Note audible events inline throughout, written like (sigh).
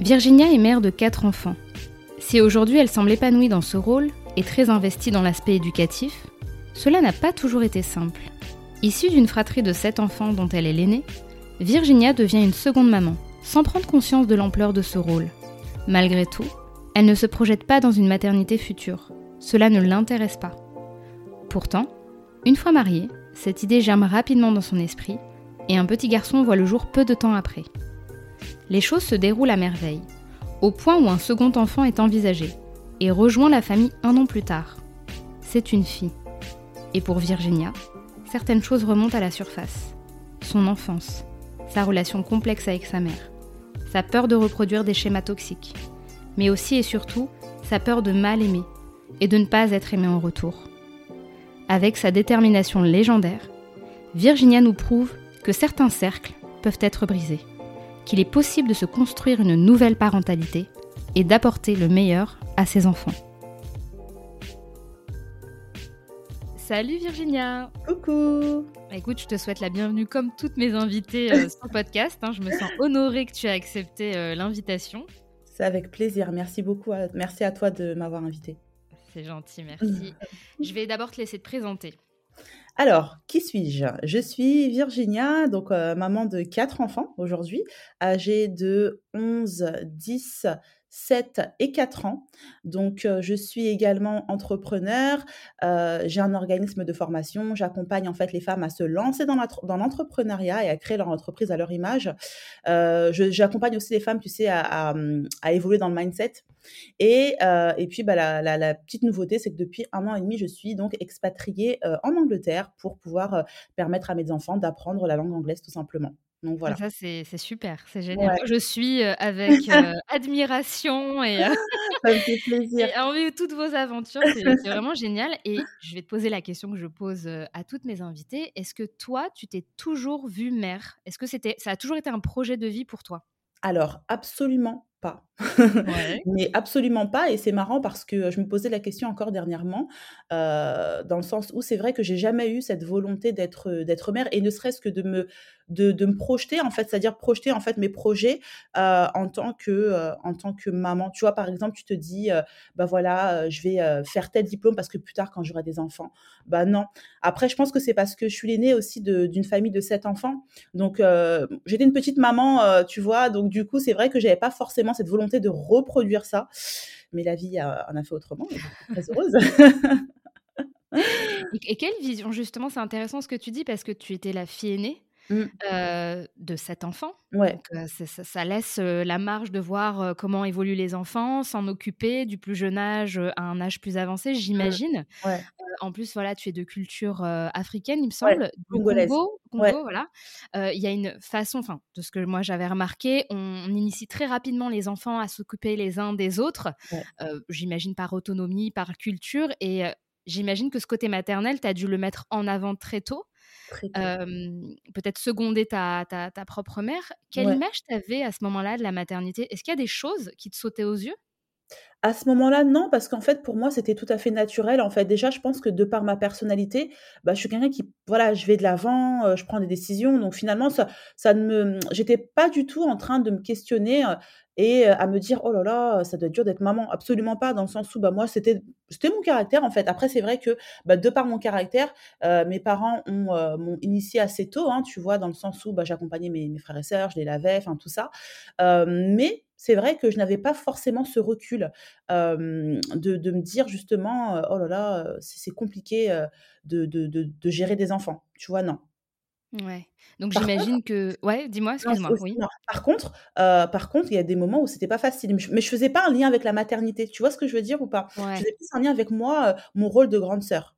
Virginia est mère de quatre enfants. Si aujourd'hui elle semble épanouie dans ce rôle et très investie dans l'aspect éducatif, cela n'a pas toujours été simple. Issue d'une fratrie de sept enfants dont elle est l'aînée, Virginia devient une seconde maman, sans prendre conscience de l'ampleur de ce rôle. Malgré tout, elle ne se projette pas dans une maternité future. Cela ne l'intéresse pas. Pourtant, une fois mariée, cette idée germe rapidement dans son esprit et un petit garçon voit le jour peu de temps après les choses se déroulent à merveille, au point où un second enfant est envisagé et rejoint la famille un an plus tard. C'est une fille. Et pour Virginia, certaines choses remontent à la surface. Son enfance, sa relation complexe avec sa mère, sa peur de reproduire des schémas toxiques, mais aussi et surtout sa peur de mal aimer et de ne pas être aimée en retour. Avec sa détermination légendaire, Virginia nous prouve que certains cercles peuvent être brisés qu'il est possible de se construire une nouvelle parentalité et d'apporter le meilleur à ses enfants. Salut Virginia Coucou Écoute, je te souhaite la bienvenue comme toutes mes invitées euh, sur le podcast. Hein. Je me sens honorée que tu aies accepté euh, l'invitation. C'est avec plaisir. Merci beaucoup. Merci à toi de m'avoir invitée. C'est gentil, merci. (laughs) je vais d'abord te laisser te présenter. Alors, qui suis-je? Je suis Virginia, donc euh, maman de quatre enfants aujourd'hui, âgés de 11, 10, 7 et 4 ans. Donc, je suis également entrepreneur. j'ai un organisme de formation. J'accompagne en fait les femmes à se lancer dans l'entrepreneuriat et à créer leur entreprise à leur image. J'accompagne aussi les femmes, tu sais, à, mmh, évoluer dans le mindset. Et, et puis, bah, la, la, petite nouveauté, c'est que depuis un an et demi, je suis donc expatriée en Angleterre pour pouvoir permettre à mes enfants d'apprendre la langue anglaise tout simplement. Donc voilà. Ça, c'est super, c'est génial. Je suis avec (laughs) admiration et, (laughs) ça me fait (laughs) plaisir. et envie de toutes vos aventures. C'est vraiment génial. Et je vais te poser la question que je pose à toutes mes invitées. Est-ce que toi, tu t'es toujours vue mère? Est-ce que c'était, ça a toujours été un projet de vie pour toi? Alors, absolument pas. Mais absolument pas. Et c'est marrant parce que je me posais la question encore dernièrement, dans le sens où c'est vrai que j'ai jamais eu cette volonté d'être d'être mère et ne serait-ce que de me de, de, me projeter en fait, c'est-à-dire projeter en fait mes projets en tant que en tant que maman. Tu vois, par exemple, tu te dis, bah voilà, je vais faire tel diplôme parce que plus tard quand j'aurai des enfants, bah non. Après, je pense que c'est parce que je suis l'aînée aussi d'une famille de sept enfants, donc j'étais une petite maman, tu vois, donc du coup c'est vrai que j'avais pas forcément cette volonté de reproduire ça. Mais la vie en a fait autrement. Je suis très heureuse. (laughs) et quelle vision, justement, c'est intéressant ce que tu dis parce que tu étais la fille aînée. Mmh. de cet enfant. Ouais. ça, laisse la marge de voir comment évoluent les enfants, s'en occuper du plus jeune âge à un âge plus avancé, mmh. j'imagine. Ouais. en plus, voilà, tu es de culture africaine, il me semble, ouais. Congo, voilà. Il y a une façon, enfin, de ce que moi j'avais remarqué, on, initie très rapidement les enfants à s'occuper les uns des autres. j'imagine par autonomie, par culture, et j'imagine que ce côté maternel, tu as dû le mettre en avant très tôt peut-être seconder ta, ta, ta, propre mère. Quelle image tu avais à ce moment-là de la maternité? Est-ce qu'il y a des choses qui te sautaient aux yeux? À ce moment-là, non, parce qu'en fait, pour moi, c'était tout à fait naturel. En fait, déjà, je pense que de par ma personnalité, bah, je suis quelqu'un qui voilà, je vais de l'avant, heu, je prends des décisions, donc finalement, ça ça ne me j'étais pas du tout en train de me questionner, heu et heu, à me dire: «Oh là là, ça doit être dur d'être maman». Absolument pas, dans le sens où, bah, moi, c'était c'était mon caractère, en fait. Après, c'est vrai que, bah, de par mon caractère, mes parents m'ont initiée assez tôt, hein, tu vois? Dans le sens où, bah, j'accompagnais mes mes frères et sœurs, je les lavais, enfin tout ça. Mais c'est vrai que je n'avais pas forcément ce recul, de de me dire justement, «Oh là là, c'est compliqué, de de de de gérer des enfants». Tu vois? Non. Ouais, donc j'imagine que ouais, dis-moi, excuse-moi, oui? par contre, heu, par contre, il y a des moments où c'était pas facile, mais je mais je faisais pas un lien avec la maternité. Tu vois ce que je veux dire ou pas? Je faisais plus un lien avec moi, mon rôle de grande sœur.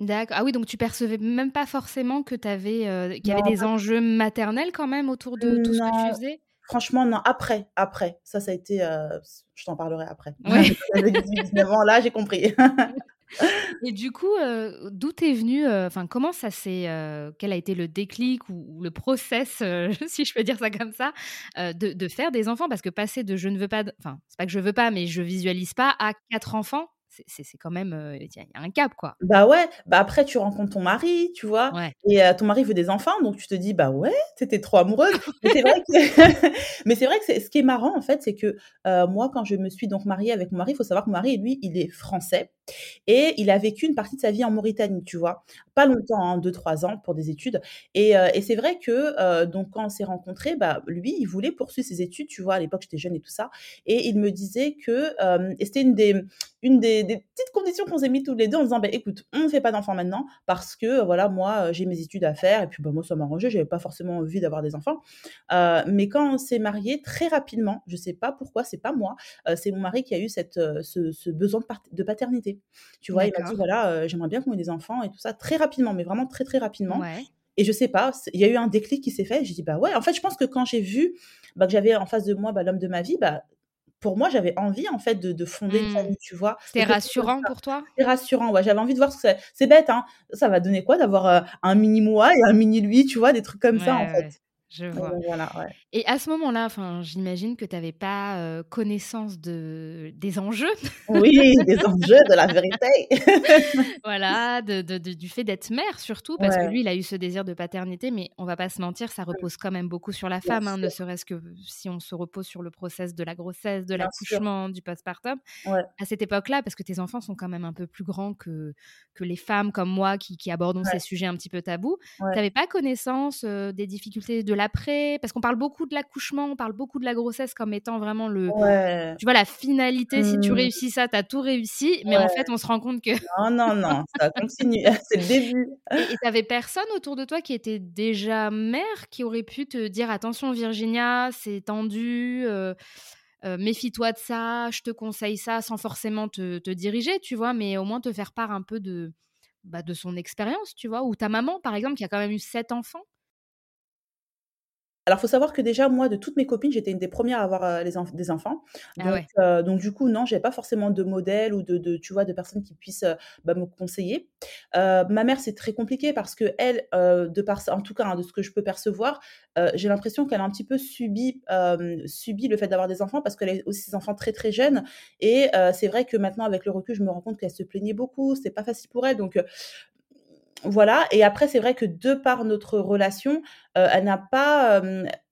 D'acc ah oui, donc tu percevais même pas forcément que tu avais, qu'il y avait des enjeux maternels quand même autour de tout ce que tu faisais? Franchement non, après, après. Ça, ça a été, heu, s je t'en parlerai après. (laughs) Ouais. Quand j'avais 18-19 ans, là, j'ai compris. (laughs) Et du coup, heu, d'où t'es venue, heu, enfin comment ça s'est, quel a été le déclic ou ou le process, (laughs) si je peux dire ça comme ça, de de faire des enfants? Parce que passer de je ne veux pas enfin, c'est pas que je veux pas, mais je visualise pas, à 4 enfants, c'est quand même, il y a il y a un cap, quoi. Bah ouais, bah après tu rencontres ton mari, tu vois? Ouais. Et ton mari veut des enfants, donc tu te dis: «Bah ouais, es trop amoureuse». Mais c'est vrai que (laughs) mais c'est vrai que c'est ce qui est marrant en fait, c'est que, moi quand je me suis donc mariée avec mon mari, il faut savoir que mon mari, lui, il est français et il a vécu une partie de sa vie en Mauritanie, tu vois? Pas longtemps, hein, 2-3 ans pour des études et et c'est vrai que, heu, donc quand on s'est rencontrés, bah, lui, il voulait poursuivre ses études, tu vois? À l'époque, j'étais jeune et tout ça et il me disait que, hem et c'était une des petites conditions qu'on s'est mis tous les 2 en disant: «Beh écoute, on ne fait pas d'enfants maintenant parce que, voilà, moi, j'ai mes études à faire et puis, bah, moi ça m'arrangeait, j'avais pas forcément envie d'avoir des enfants». Mais quand on s'est mariés, très rapidement, je sais pas pourquoi, c'est pas moi, c'est mon mari qui a eu cette, ce besoin de paternité. Tu vois? Il m'a dit. «Voilà, heu, j'aimerais bien qu'on ait des enfants» et tout ça, très rapidement, mais vraiment très, très rapidement Ouais. et je sais pas, il y a eu un déclic qui s'est fait j'ai dit: «Bah ouais». En fait, je pense que quand j'ai vu, bah, que j'avais en face de moi, bah, l'homme de ma vie, bah, pour moi, j'avais envie en fait de de fonder une Mmh. famille, tu vois? C'était rassurant pour toi? C'était rassurant, ouais, j'avais envie de voir ce que c'est bête, hein, ça va donner quoi d'avoir, heu, un mini moi et un mini lui, tu vois? Des trucs comme Ouais, ça, en ouais, fait. Je vois. donc voilà, ouais. Et à ce moment-là, enfin, j'imagine que tu avais pas, connaissance de des enjeux. Oui, des enjeux, de la vérité. (laughs) (laughs) Voilà, de de de du fait d'être mère surtout, parce que lui, il a eu ce désir de paternité, mais on va pas se mentir, ça Mmh. repose quand même beaucoup sur la Bien femme, hein, ne serait-ce que si on se repose sur le process de la grossesse, de l'accouchement, du postpartum. Ouais. À cette époque-là, parce que tes enfants sont quand même un peu plus grands que que les femmes comme moi qui qui abordons ces sujets un petit peu tabous. Tu Ouais. avais pas connaissance, des difficultés de l'après? Parce qu'on parle beaucoup de l'accouchement, on parle beaucoup de la grossesse comme étant vraiment le Ouais. tu vois, la finalité, si tu Mmh. réussis ça, tu as tout réussi, mais en fait, on se rend compte que Non, non, non, ça continue, (laughs) c'est le début. Et et tu avais personne autour de toi qui était déjà mère, qui aurait pu te dire: «Attention Virginia, c'est tendu, heu heu, méfie-toi de ça, je te conseille ça», sans forcément te te diriger, tu vois? Mais au moins te faire part un peu de, bah, de son expérience, tu vois? Ou ta maman, par exemple, qui a quand même eu 7 enfants? Alors, faut savoir que déjà, moi, de toutes mes copines, j'étais une des 1res à avoir, les enf des enfants. Ah ouais. heu, donc du coup, non, j'avais pas forcément de modèle ou de de tu vois, de personnes qui puissent, heu, bah, me conseiller. Ma mère, c'est très compliqué parce qu'elle, heu, de par en tout cas, hein, de ce que je peux percevoir, j'ai l'impression qu'elle a un petit peu subi, subi le fait d'avoir des enfants parce qu'elle a aussi ses enfants très, très jeunes et c'est vrai que maintenant, avec le recul, je me rends compte qu'elle se plaignait beaucoup, c'était pas facile pour elle donc voilà et après, c'est vrai que de par notre relation, heu, elle n'a pas,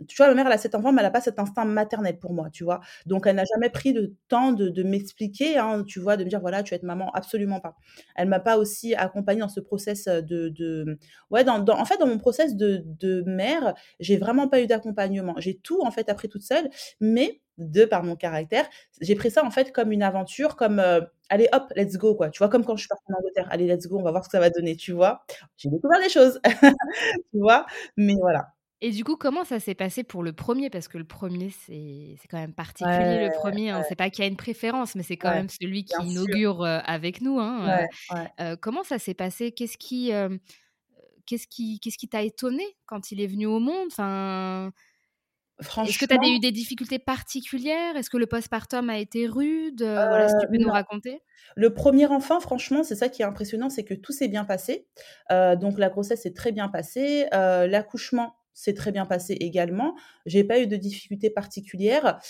tu vois, ma mère, elle a 7 enfants, mais elle a pas cet instinct maternel pour moi, tu vois? Donc elle n'a jamais pris le temps de de m'expliquer, hein, tu vois, de me dire: «Voilà, tu vas être maman», absolument pas. Elle m'a pas aussi accompagnée dans ce process, de de, ouais, en fait, dans mon process de de mère, j'ai vraiment pas eu d'accompagnement. J'ai tout, en fait, appris toute seule, mais de par mon caractère, j'ai pris ça, en fait, comme une aventure, comme, heu: «Allez hop, let's go», quoi, tu vois? Comme quand je suis partie en Angleterre: «Allez, let's go, on va voir ce que ça va donner», tu vois? J'ai découvert des choses, (laughs) tu vois? Mais voilà. Et du coup, comment ça s'est passé pour le 1er? Parce que le 1er, c'est c'est quand même particulier, Ouais, le 1er, hein. ouais. C'est pas qu'il y a une préférence, mais c'est quand Ouais, même celui qui inaugure, heu, avec nous, hein, Ouais, heu, comment ça s'est passé? Qu'est-ce qui, qu'est-ce qui qu'est-ce qui t'a étonné quand il est venu au monde? Enfin est-ce que tu as eu des difficultés particulières? Est-ce que le postpartum a été rude? Heu, voilà, si tu peux nous raconter? Le 1er enfant, franchement, c'est ça qui est impressionnant, c'est que tout s'est bien passé. Heu, donc la grossesse s'est très bien passée, heu, l'accouchement s'est très bien passé également. J'ai pas eu de difficultés particulières.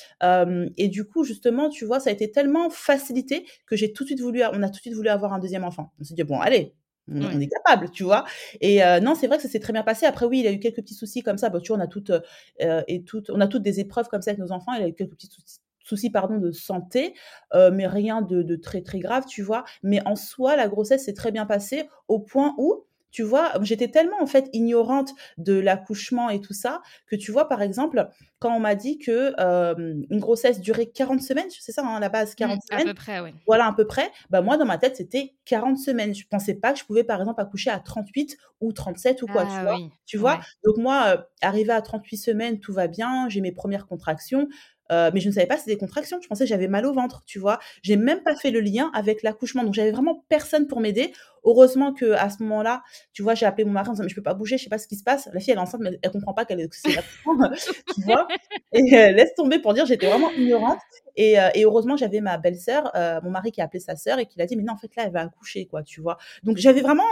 et du coup, justement, tu vois, ça a été tellement facilité que j'ai tout de suite voulu, on a tout de suite voulu avoir un deuxième enfant. On s'est dit, bon, allez, on, est capable, tu vois? Et non, c'est vrai que ça s'est très bien passé. Après, oui, il a eu quelques petits soucis comme ça. Bah, tu vois, on a toutes, et toutes, on a toutes des épreuves comme ça avec nos enfants. Il a eu quelques petits soucis pardon, de santé, mais rien de, de, très très grave, tu vois? Mais en soi, la grossesse s'est très bien passée au point où tu vois, j'étais tellement en fait ignorante de l'accouchement et tout ça que tu vois, par exemple, quand on m'a dit que une grossesse durait 40 semaines, c'est ça hein, à la base, 40 semaines. À peu près, oui. Voilà, à peu près. Bah, moi, dans ma tête, c'était 40 semaines. Je pensais pas que je pouvais, par exemple, accoucher à 38 ou 37 ou quoi, tu ah vois. Tu vois? Donc, moi, arrivé à 38 semaines, tout va bien, j'ai mes premières contractions. Euh, mais je ne savais pas c'était des contractions. Je pensais j'avais mal au ventre, tu vois. J'ai même pas fait le lien avec l'accouchement. Donc j'avais vraiment personne pour m'aider. Heureusement que à ce moment-là, tu vois, j'ai appelé mon mari en disant mais je peux pas bouger, je sais pas ce qui se passe. La fille elle est enceinte mais elle comprend pas qu'elle est (laughs) tu vois. Et euh, laisse tomber pour dire j'étais vraiment ignorante. Et, euh, heureusement j'avais ma belle-sœur, mon mari qui a appelé sa sœur et qui l'a dit mais non en fait là elle va accoucher quoi, tu vois. Donc j'avais vraiment,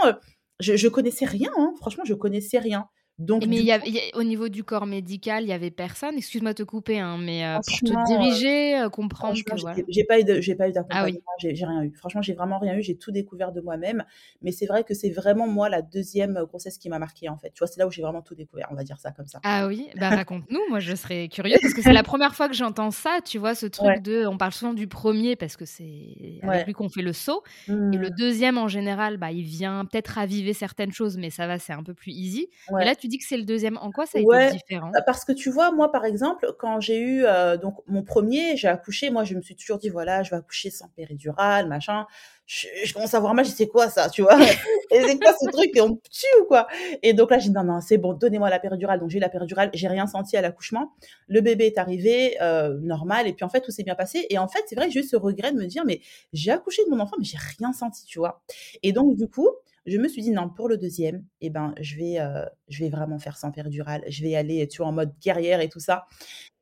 je, je connaissais rien. Hein. Franchement je connaissais rien mais il y a, au niveau du corps médical, il y avait personne. Excuse-moi de te couper, hein, mais euh, pour te diriger, euh, comprendre que j'ai pas eu j'ai pas eu d'accompagnement, ah j'ai rien eu. Franchement, j'ai vraiment rien eu. J'ai tout découvert de moi-même. Mais c'est vrai que c'est vraiment moi la deuxième grossesse qui m'a marquée en fait. Tu vois, c'est là où j'ai vraiment tout découvert. On va dire ça comme ça. Ah oui, bah (laughs) raconte-nous. moi, je serais curieuse parce que c'est la première fois que j'entends ça. Tu vois, ce truc de, on parle souvent du premier parce que c'est avec lui qu'on fait le saut, et le mmh. deuxième en général, bah il vient peut-être raviver certaines choses, mais ça va, c'est un peu plus easy. Et là, tu dis que c'est le deuxième. En quoi ça a été différent? bah, Parce que tu vois, moi, par exemple, quand j'ai eu euh, donc mon premier, j'ai accouché. Moi, je me suis toujours dit, voilà, je vais accoucher sans péridurale, machin. Je, commence à voir mal, je sais quoi ça, tu vois? (laughs) Et c'est quoi ce truc? On me tue ou quoi? Et donc là, j'ai dit, non, non, c'est bon, donnez-moi la péridurale. Donc j'ai eu la péridurale, j'ai rien senti à l'accouchement. Le bébé est arrivé, euh, normal. Et puis en fait, tout s'est bien passé. Et en fait, c'est vrai que j'ai eu ce regret de me dire, mais j'ai accouché de mon enfant, mais j'ai rien senti, tu vois? Et donc, du coup, je me suis dit non, pour le deuxième, eh ben, je vais, euh, je vais vraiment faire sans péridurale. Je vais aller, tu vois, en mode guerrière et tout ça.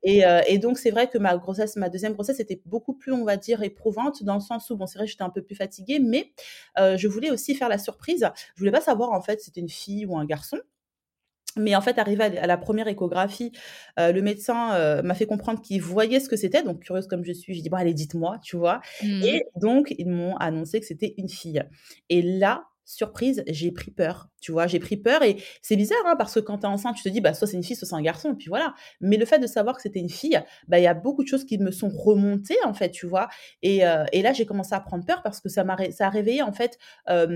Et, euh, et donc, c'est vrai que ma grossesse, ma deuxième grossesse était beaucoup plus, on va dire, éprouvante dans le sens où, bon, c'est vrai, j'étais un peu plus fatiguée, mais euh, je voulais aussi faire la surprise. Je voulais pas savoir, en fait, si c'était une fille ou un garçon. Mais en fait, arrivé à la première échographie, le médecin m'a fait comprendre qu'il voyait ce que c'était. Donc, curieuse comme je suis, j'ai dit, bon, allez, dites-moi, tu vois. Mmh. Et donc, ils m'ont annoncé que c'était une fille. Et là, surprise, j'ai pris peur. Tu vois, j'ai pris peur et c'est bizarre hein, parce que quand tu es enceinte, tu te dis bah soit c'est une fille, soit c'est un garçon, puis voilà. Mais le fait de savoir que c'était une fille, bah il y a beaucoup de choses qui me sont remontées en fait, tu vois. Et, euh, et là j'ai commencé à prendre peur parce que ça m'a ça a réveillé en fait bah,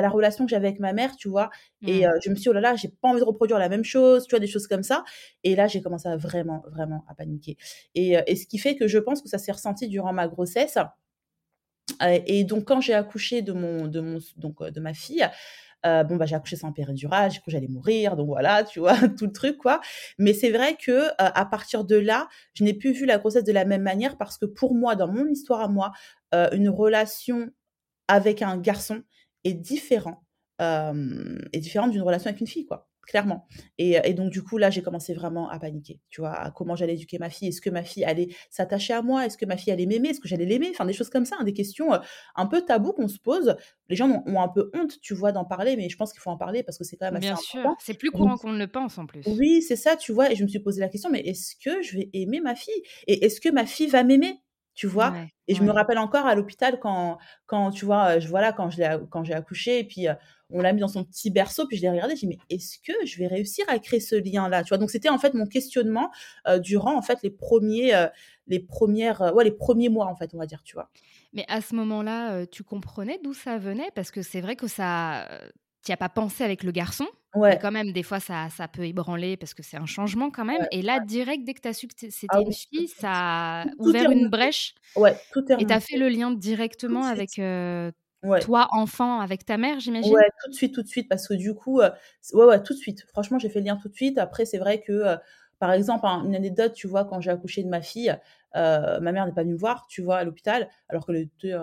la relation que j'avais avec ma mère, tu vois. Et mmh. euh, je me suis dit oh là là, j'ai pas envie de reproduire la même chose, tu vois, des choses comme ça. Et là j'ai commencé à vraiment vraiment à paniquer. Et, euh, et ce qui fait que je pense que ça s'est ressenti durant ma grossesse et donc quand j'ai accouché de mon de mon donc de ma fille, bon bah j'ai accouché sans péridurale, j'ai cru que j'allais mourir, donc voilà, (laughs) tu vois tout le truc quoi. Mais c'est vrai que à partir de là, je n'ai plus vu la grossesse de la même manière parce que pour moi, dans mon histoire à moi, une relation avec un garçon est est différente d'une relation avec une fille quoi clairement. Et, donc, du coup, là, j'ai commencé vraiment à paniquer, tu vois, à comment j'allais éduquer ma fille. Est-ce que ma fille allait s'attacher à moi? Est-ce que ma fille allait m'aimer? Est-ce que j'allais l'aimer? Enfin, des choses comme ça, hein, des questions un peu tabous qu'on se pose. Les gens ont, un peu honte, tu vois, d'en parler, mais je pense qu'il faut en parler parce que c'est quand même assez Bien sûr, c'est plus courant qu'on ne le pense en plus. Oui, c'est ça, tu vois, et je me suis posé la question, mais est-ce que je vais aimer ma fille? Et est-ce que ma fille va m'aimer? Tu vois? Et je me rappelle encore à l'hôpital quand quand tu vois je voilà quand je quand j'ai accouché et puis on l'a mis dans son petit berceau, puis je l'ai regardé, j'ai dit, mais est-ce que je vais réussir à créer ce lien-là? Tu vois, donc c'était en fait mon questionnement euh, durant en fait les premiers, euh, les premières, ouais, les premiers mois en fait, on va dire, tu vois? Mais à ce moment-là, tu comprenais d'où ça venait? Parce que c'est vrai que ça, tu n'y as pas pensé avec le garçon. Ouais. Mais quand même, des fois, ça, ça peut ébranler parce que c'est un changement quand même. et là, direct, dès que tu as su que c'était ah une fille, ça a ouvert une brèche. Ouais, tout est Et tu as fait le lien directement avec toi, enfant, avec ta mère, j'imagine? Ouais, tout de suite, tout de suite, parce que du coup, euh, ouais, ouais, tout de suite. Franchement, j'ai fait le lien tout de suite. Après, c'est vrai que, euh, par exemple, une anecdote, tu vois, quand j'ai accouché de ma fille, euh, ma mère n'est pas venue me voir, tu vois, à l'hôpital, alors qu'elle était,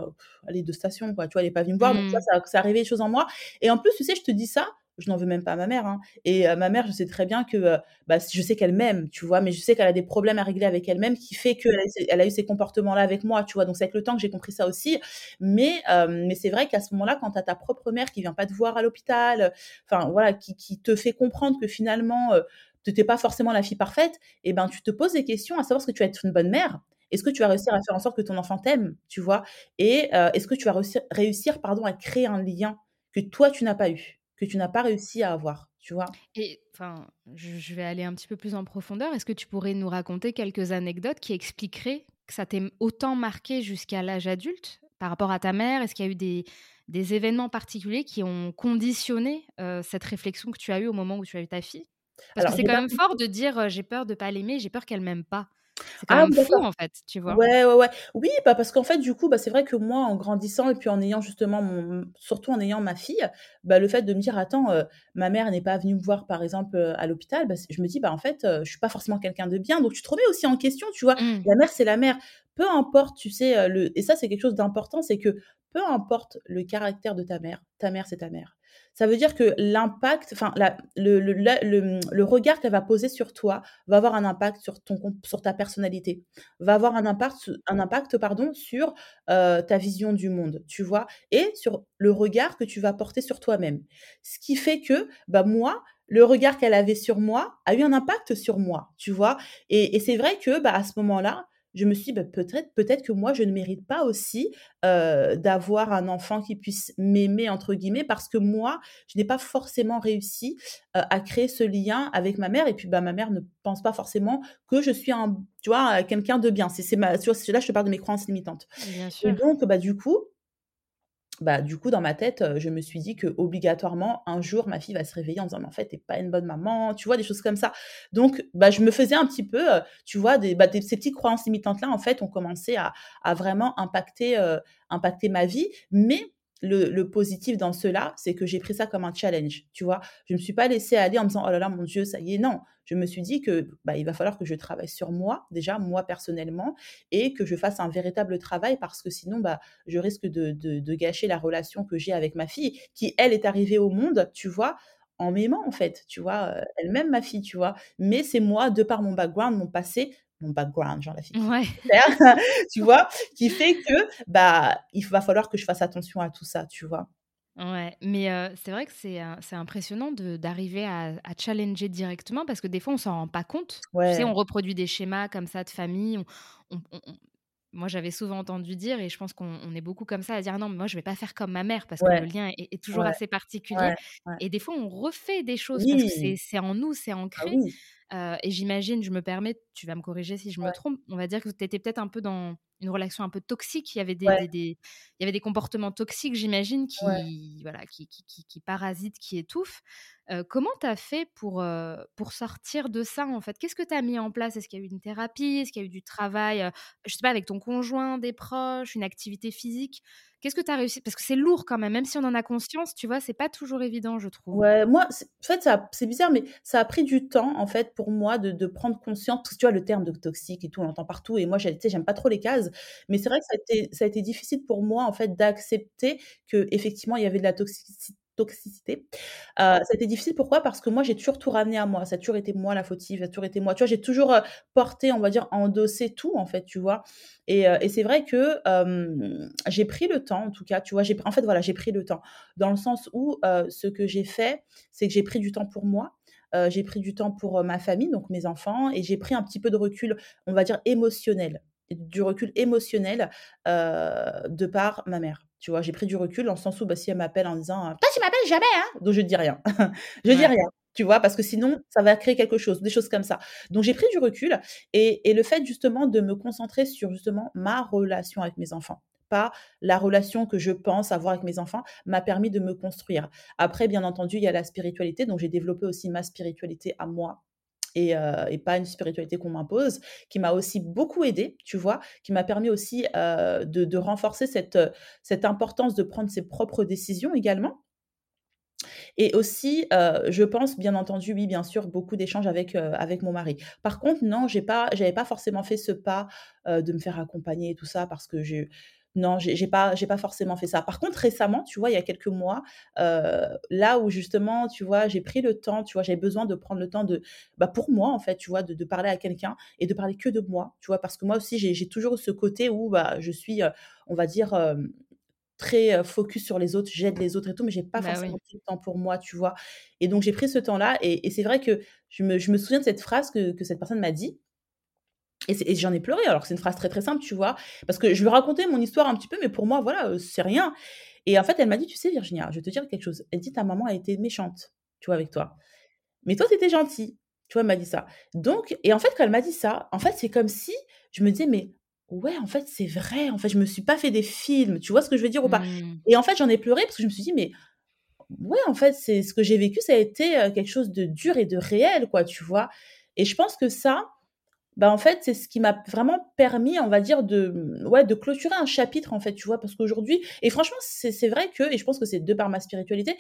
elle est de station, quoi, tu vois, elle n'est pas venue me voir. Donc, ça, ça, ça arrivait des choses en moi. Et en plus, tu sais, je te dis ça, je n'en veux même pas à ma mère. Hein. Et ma mère, je sais très bien que, bah, je sais qu'elle m'aime, tu vois, mais je sais qu'elle a des problèmes à régler avec elle-même qui fait qu'elle a, elle a eu ces comportements-là avec moi, tu vois. Donc c'est avec le temps que j'ai compris ça aussi. Mais, mais c'est vrai qu'à ce moment-là, quand tu as ta propre mère qui vient pas te voir à l'hôpital, enfin voilà, qui, qui, te fait comprendre que finalement, tu n'étais pas forcément la fille parfaite, et ben, tu te poses des questions à savoir ce que tu vas être une bonne mère? Est-ce que tu vas réussir à faire en sorte que ton enfant t'aime, tu vois? Et est-ce que tu vas réussir, réussir pardon, à créer un lien que toi, tu n'as pas eu, que tu n'as pas réussi à avoir, tu vois? Et enfin, je vais aller un petit peu plus en profondeur. Est-ce que tu pourrais nous raconter quelques anecdotes qui expliqueraient que ça t'ait autant marqué jusqu'à l'âge adulte par rapport à ta mère? Est-ce qu'il y a eu des, des événements particuliers qui ont conditionné cette réflexion que tu as eue au moment où tu as eu ta fille? Parce que c'est quand même fort de dire j'ai peur de pas l'aimer, j'ai peur qu'elle m'aime pas. C'est quand ah même fou en fait, tu vois? Ouais, ouais, ouais. Oui, bah, parce qu'en fait, du coup, bah, c'est vrai que moi, en grandissant et puis en ayant justement mon surtout en ayant ma fille, bah, le fait de me dire: «Attends, ma mère n'est pas venue me voir, par exemple, à l'hôpital», bah, je me dis: «Bah, en fait, je suis pas forcément quelqu'un de bien». Donc tu te remets aussi en question, tu vois? Mmh. La mère, c'est la mère. Peu importe, tu sais, le et ça, c'est quelque chose d'important, c'est que peu importe le caractère de ta mère, ta mère, c'est ta mère. Ça veut dire que l'impact, enfin, le, le, le, regard qu'elle va poser sur toi va avoir un impact sur, ton, sur ta personnalité, va avoir un impact, un impact pardon, sur euh, ta vision du monde, tu vois, et sur le regard que tu vas porter sur toi-même. Ce qui fait que, bah, moi, le regard qu'elle avait sur moi a eu un impact sur moi, tu vois. Et, et c'est vrai que, bah, à ce moment-là, je me suis dit, bah, peut-être peut-être que moi, je ne mérite pas aussi d'avoir un enfant qui puisse m'aimer, entre guillemets, parce que moi, je n'ai pas forcément réussi à créer ce lien avec ma mère. Et puis, bah, ma mère ne pense pas forcément que je suis un, tu vois, quelqu'un de bien. C'est, ma, tu vois, là, je te parle de mes croyances limitantes. Et donc, bah, du coup, bah, du coup, dans ma tête, je me suis dit que obligatoirement, un jour, ma fille va se réveiller en disant, mais en fait, t'es pas une bonne maman, tu vois, des choses comme ça. Donc, bah, je me faisais un petit peu, tu vois, des, bah, ces petites croyances limitantes-là, en fait, ont commencé à, à vraiment impacter, impacter ma vie. Mais le, positif dans cela, c'est que j'ai pris ça comme un challenge, tu vois. Je ne me suis pas laissée aller en me disant, oh là là, mon Dieu, ça y est, non. Je me suis dit que bah, il va falloir que je travaille sur moi, déjà, moi personnellement, et que je fasse un véritable travail parce que sinon, bah, je risque de, gâcher la relation que j'ai avec ma fille, qui, elle, est arrivée au monde, tu vois, en m'aimant, en fait, tu vois. Elle m'aime, ma fille, tu vois. Mais c'est moi, de par mon background, mon passé, mon background, genre la fille, ouais. (laughs) tu vois, qui fait que bah il va falloir que je fasse attention à tout ça, tu vois. Ouais, mais c'est vrai que c'est c'est impressionnant d'arriver à, à, challenger directement parce que des fois on s'en rend pas compte. Tu sais, on reproduit des schémas comme ça de famille. On, moi, j'avais souvent entendu dire, et je pense qu'on est beaucoup comme ça, à dire non, mais moi, je vais pas faire comme ma mère parce que le lien est, toujours assez particulier. Et des fois, on refait des choses parce que c'est en nous, c'est ah ancré et j'imagine, je me permets, tu vas me corriger si je me trompe, on va dire que tu étais peut-être un peu dans une relation un peu toxique. Il y avait des, des, il y avait des comportements toxiques, j'imagine, qui, voilà, qui, qui, qui, parasitent, qui étouffent. comment tu as fait pour, pour sortir de ça, en fait? Qu'est-ce que tu as mis en place? Est-ce qu'il y a eu une thérapie? Est-ce qu'il y a eu du travail, je sais pas, avec ton conjoint, des proches, une activité physique? Qu'est-ce que tu as réussi? Parce que c'est lourd quand même, même si on en a conscience, tu vois, c'est pas toujours évident, je trouve. Ouais, moi, en fait, c'est bizarre, mais ça a pris du temps, en fait, pour moi de, prendre conscience, parce que tu vois, le terme de toxique et tout, on l'entend partout, et moi, tu sais, j'aime pas trop les cases, mais c'est vrai que ça a, été, ça a été difficile pour moi, en fait, d'accepter que effectivement il y avait de la toxicité toxicité. Euh, ça a été difficile, pourquoi? Parce que moi, j'ai toujours tout ramené à moi. Ça a toujours été moi la fautive, ça a toujours été moi. Tu vois, j'ai toujours porté, on va dire, endossé tout, en fait, tu vois. Et, et c'est vrai que j'ai pris le temps, en tout cas, tu vois. En fait, voilà, j'ai pris le temps. Dans le sens où ce que j'ai fait, c'est que j'ai pris du temps pour moi. j'ai pris du temps pour ma famille, donc mes enfants, et j'ai pris un petit peu de recul, on va dire, émotionnel. Du recul émotionnel de par ma mère. Tu vois, j'ai pris du recul dans le sens où bah, si elle m'appelle en disant Toi, tu m'appelles jamais, hein Donc, je dis rien. (laughs) je dis rien. Tu vois, parce que sinon, ça va créer quelque chose, des choses comme ça. Donc, j'ai pris du recul et, et le fait justement de me concentrer sur justement ma relation avec mes enfants pas la relation que je pense avoir avec mes enfants, m'a permis de me construire. Après, bien entendu, il y a la spiritualité, donc j'ai développé aussi ma spiritualité à moi et, pas une spiritualité qu'on m'impose, qui m'a aussi beaucoup aidé, tu vois, qui m'a permis aussi de, renforcer cette, cette importance de prendre ses propres décisions également. Et aussi, je pense, bien entendu, oui, bien sûr, beaucoup d'échanges avec, avec mon mari. Par contre, non, j'ai pas, pas forcément fait ce pas de me faire accompagner et tout ça parce que j'ai non, j'ai pas, j'ai pas forcément fait ça. Par contre, récemment, tu vois, il y a quelques mois, là où justement, tu vois, j'ai pris le temps, tu vois, j'avais besoin de prendre le temps de, bah, pour moi, en fait, tu vois, de, parler à quelqu'un et de parler que de moi, tu vois, parce que moi aussi, j'ai toujours ce côté où bah, je suis, on va dire, très, focus sur les autres, j'aide les autres et tout, mais j'ai pas Bah, forcément oui. pris le temps pour moi, tu vois? Et donc j'ai pris ce temps-là et et c'est vrai que je me je me souviens de cette phrase que que cette personne m'a dit et j'en ai pleuré alors c'est une phrase très, très simple, tu vois? Parce que je lui racontais mon histoire un petit peu, mais pour moi, voilà, heu, c'est rien et en fait, elle m'a dit: «Tu sais Virginia, je vais te dire quelque chose». Elle dit: «Ta maman a été méchante, tu vois, avec toi, mais toi, tu étais gentille». Tu vois? Elle m'a dit ça. Donc et en fait, quand elle m'a dit ça, en fait, c'est comme si je me disais: «Mais ouais, en fait, c'est vrai, en fait, je me suis pas fait des films». Tu vois ce que je veux dire ou pas? Mmh. Et en fait, j'en ai pleuré parce que je me suis dit: «Mais ouais, en fait, c'est ce que j'ai vécu, ça a été, heu, quelque chose de dur et de réel, quoi», tu vois? Et je pense que ça, bah, en fait, c'est ce qui m'a vraiment permis, on va dire, de, mmh, ouais, de clôturer un chapitre, en fait, tu vois? Parce qu'aujourd'hui et franchement, c'est vrai que et je pense que c'est de par ma spiritualité,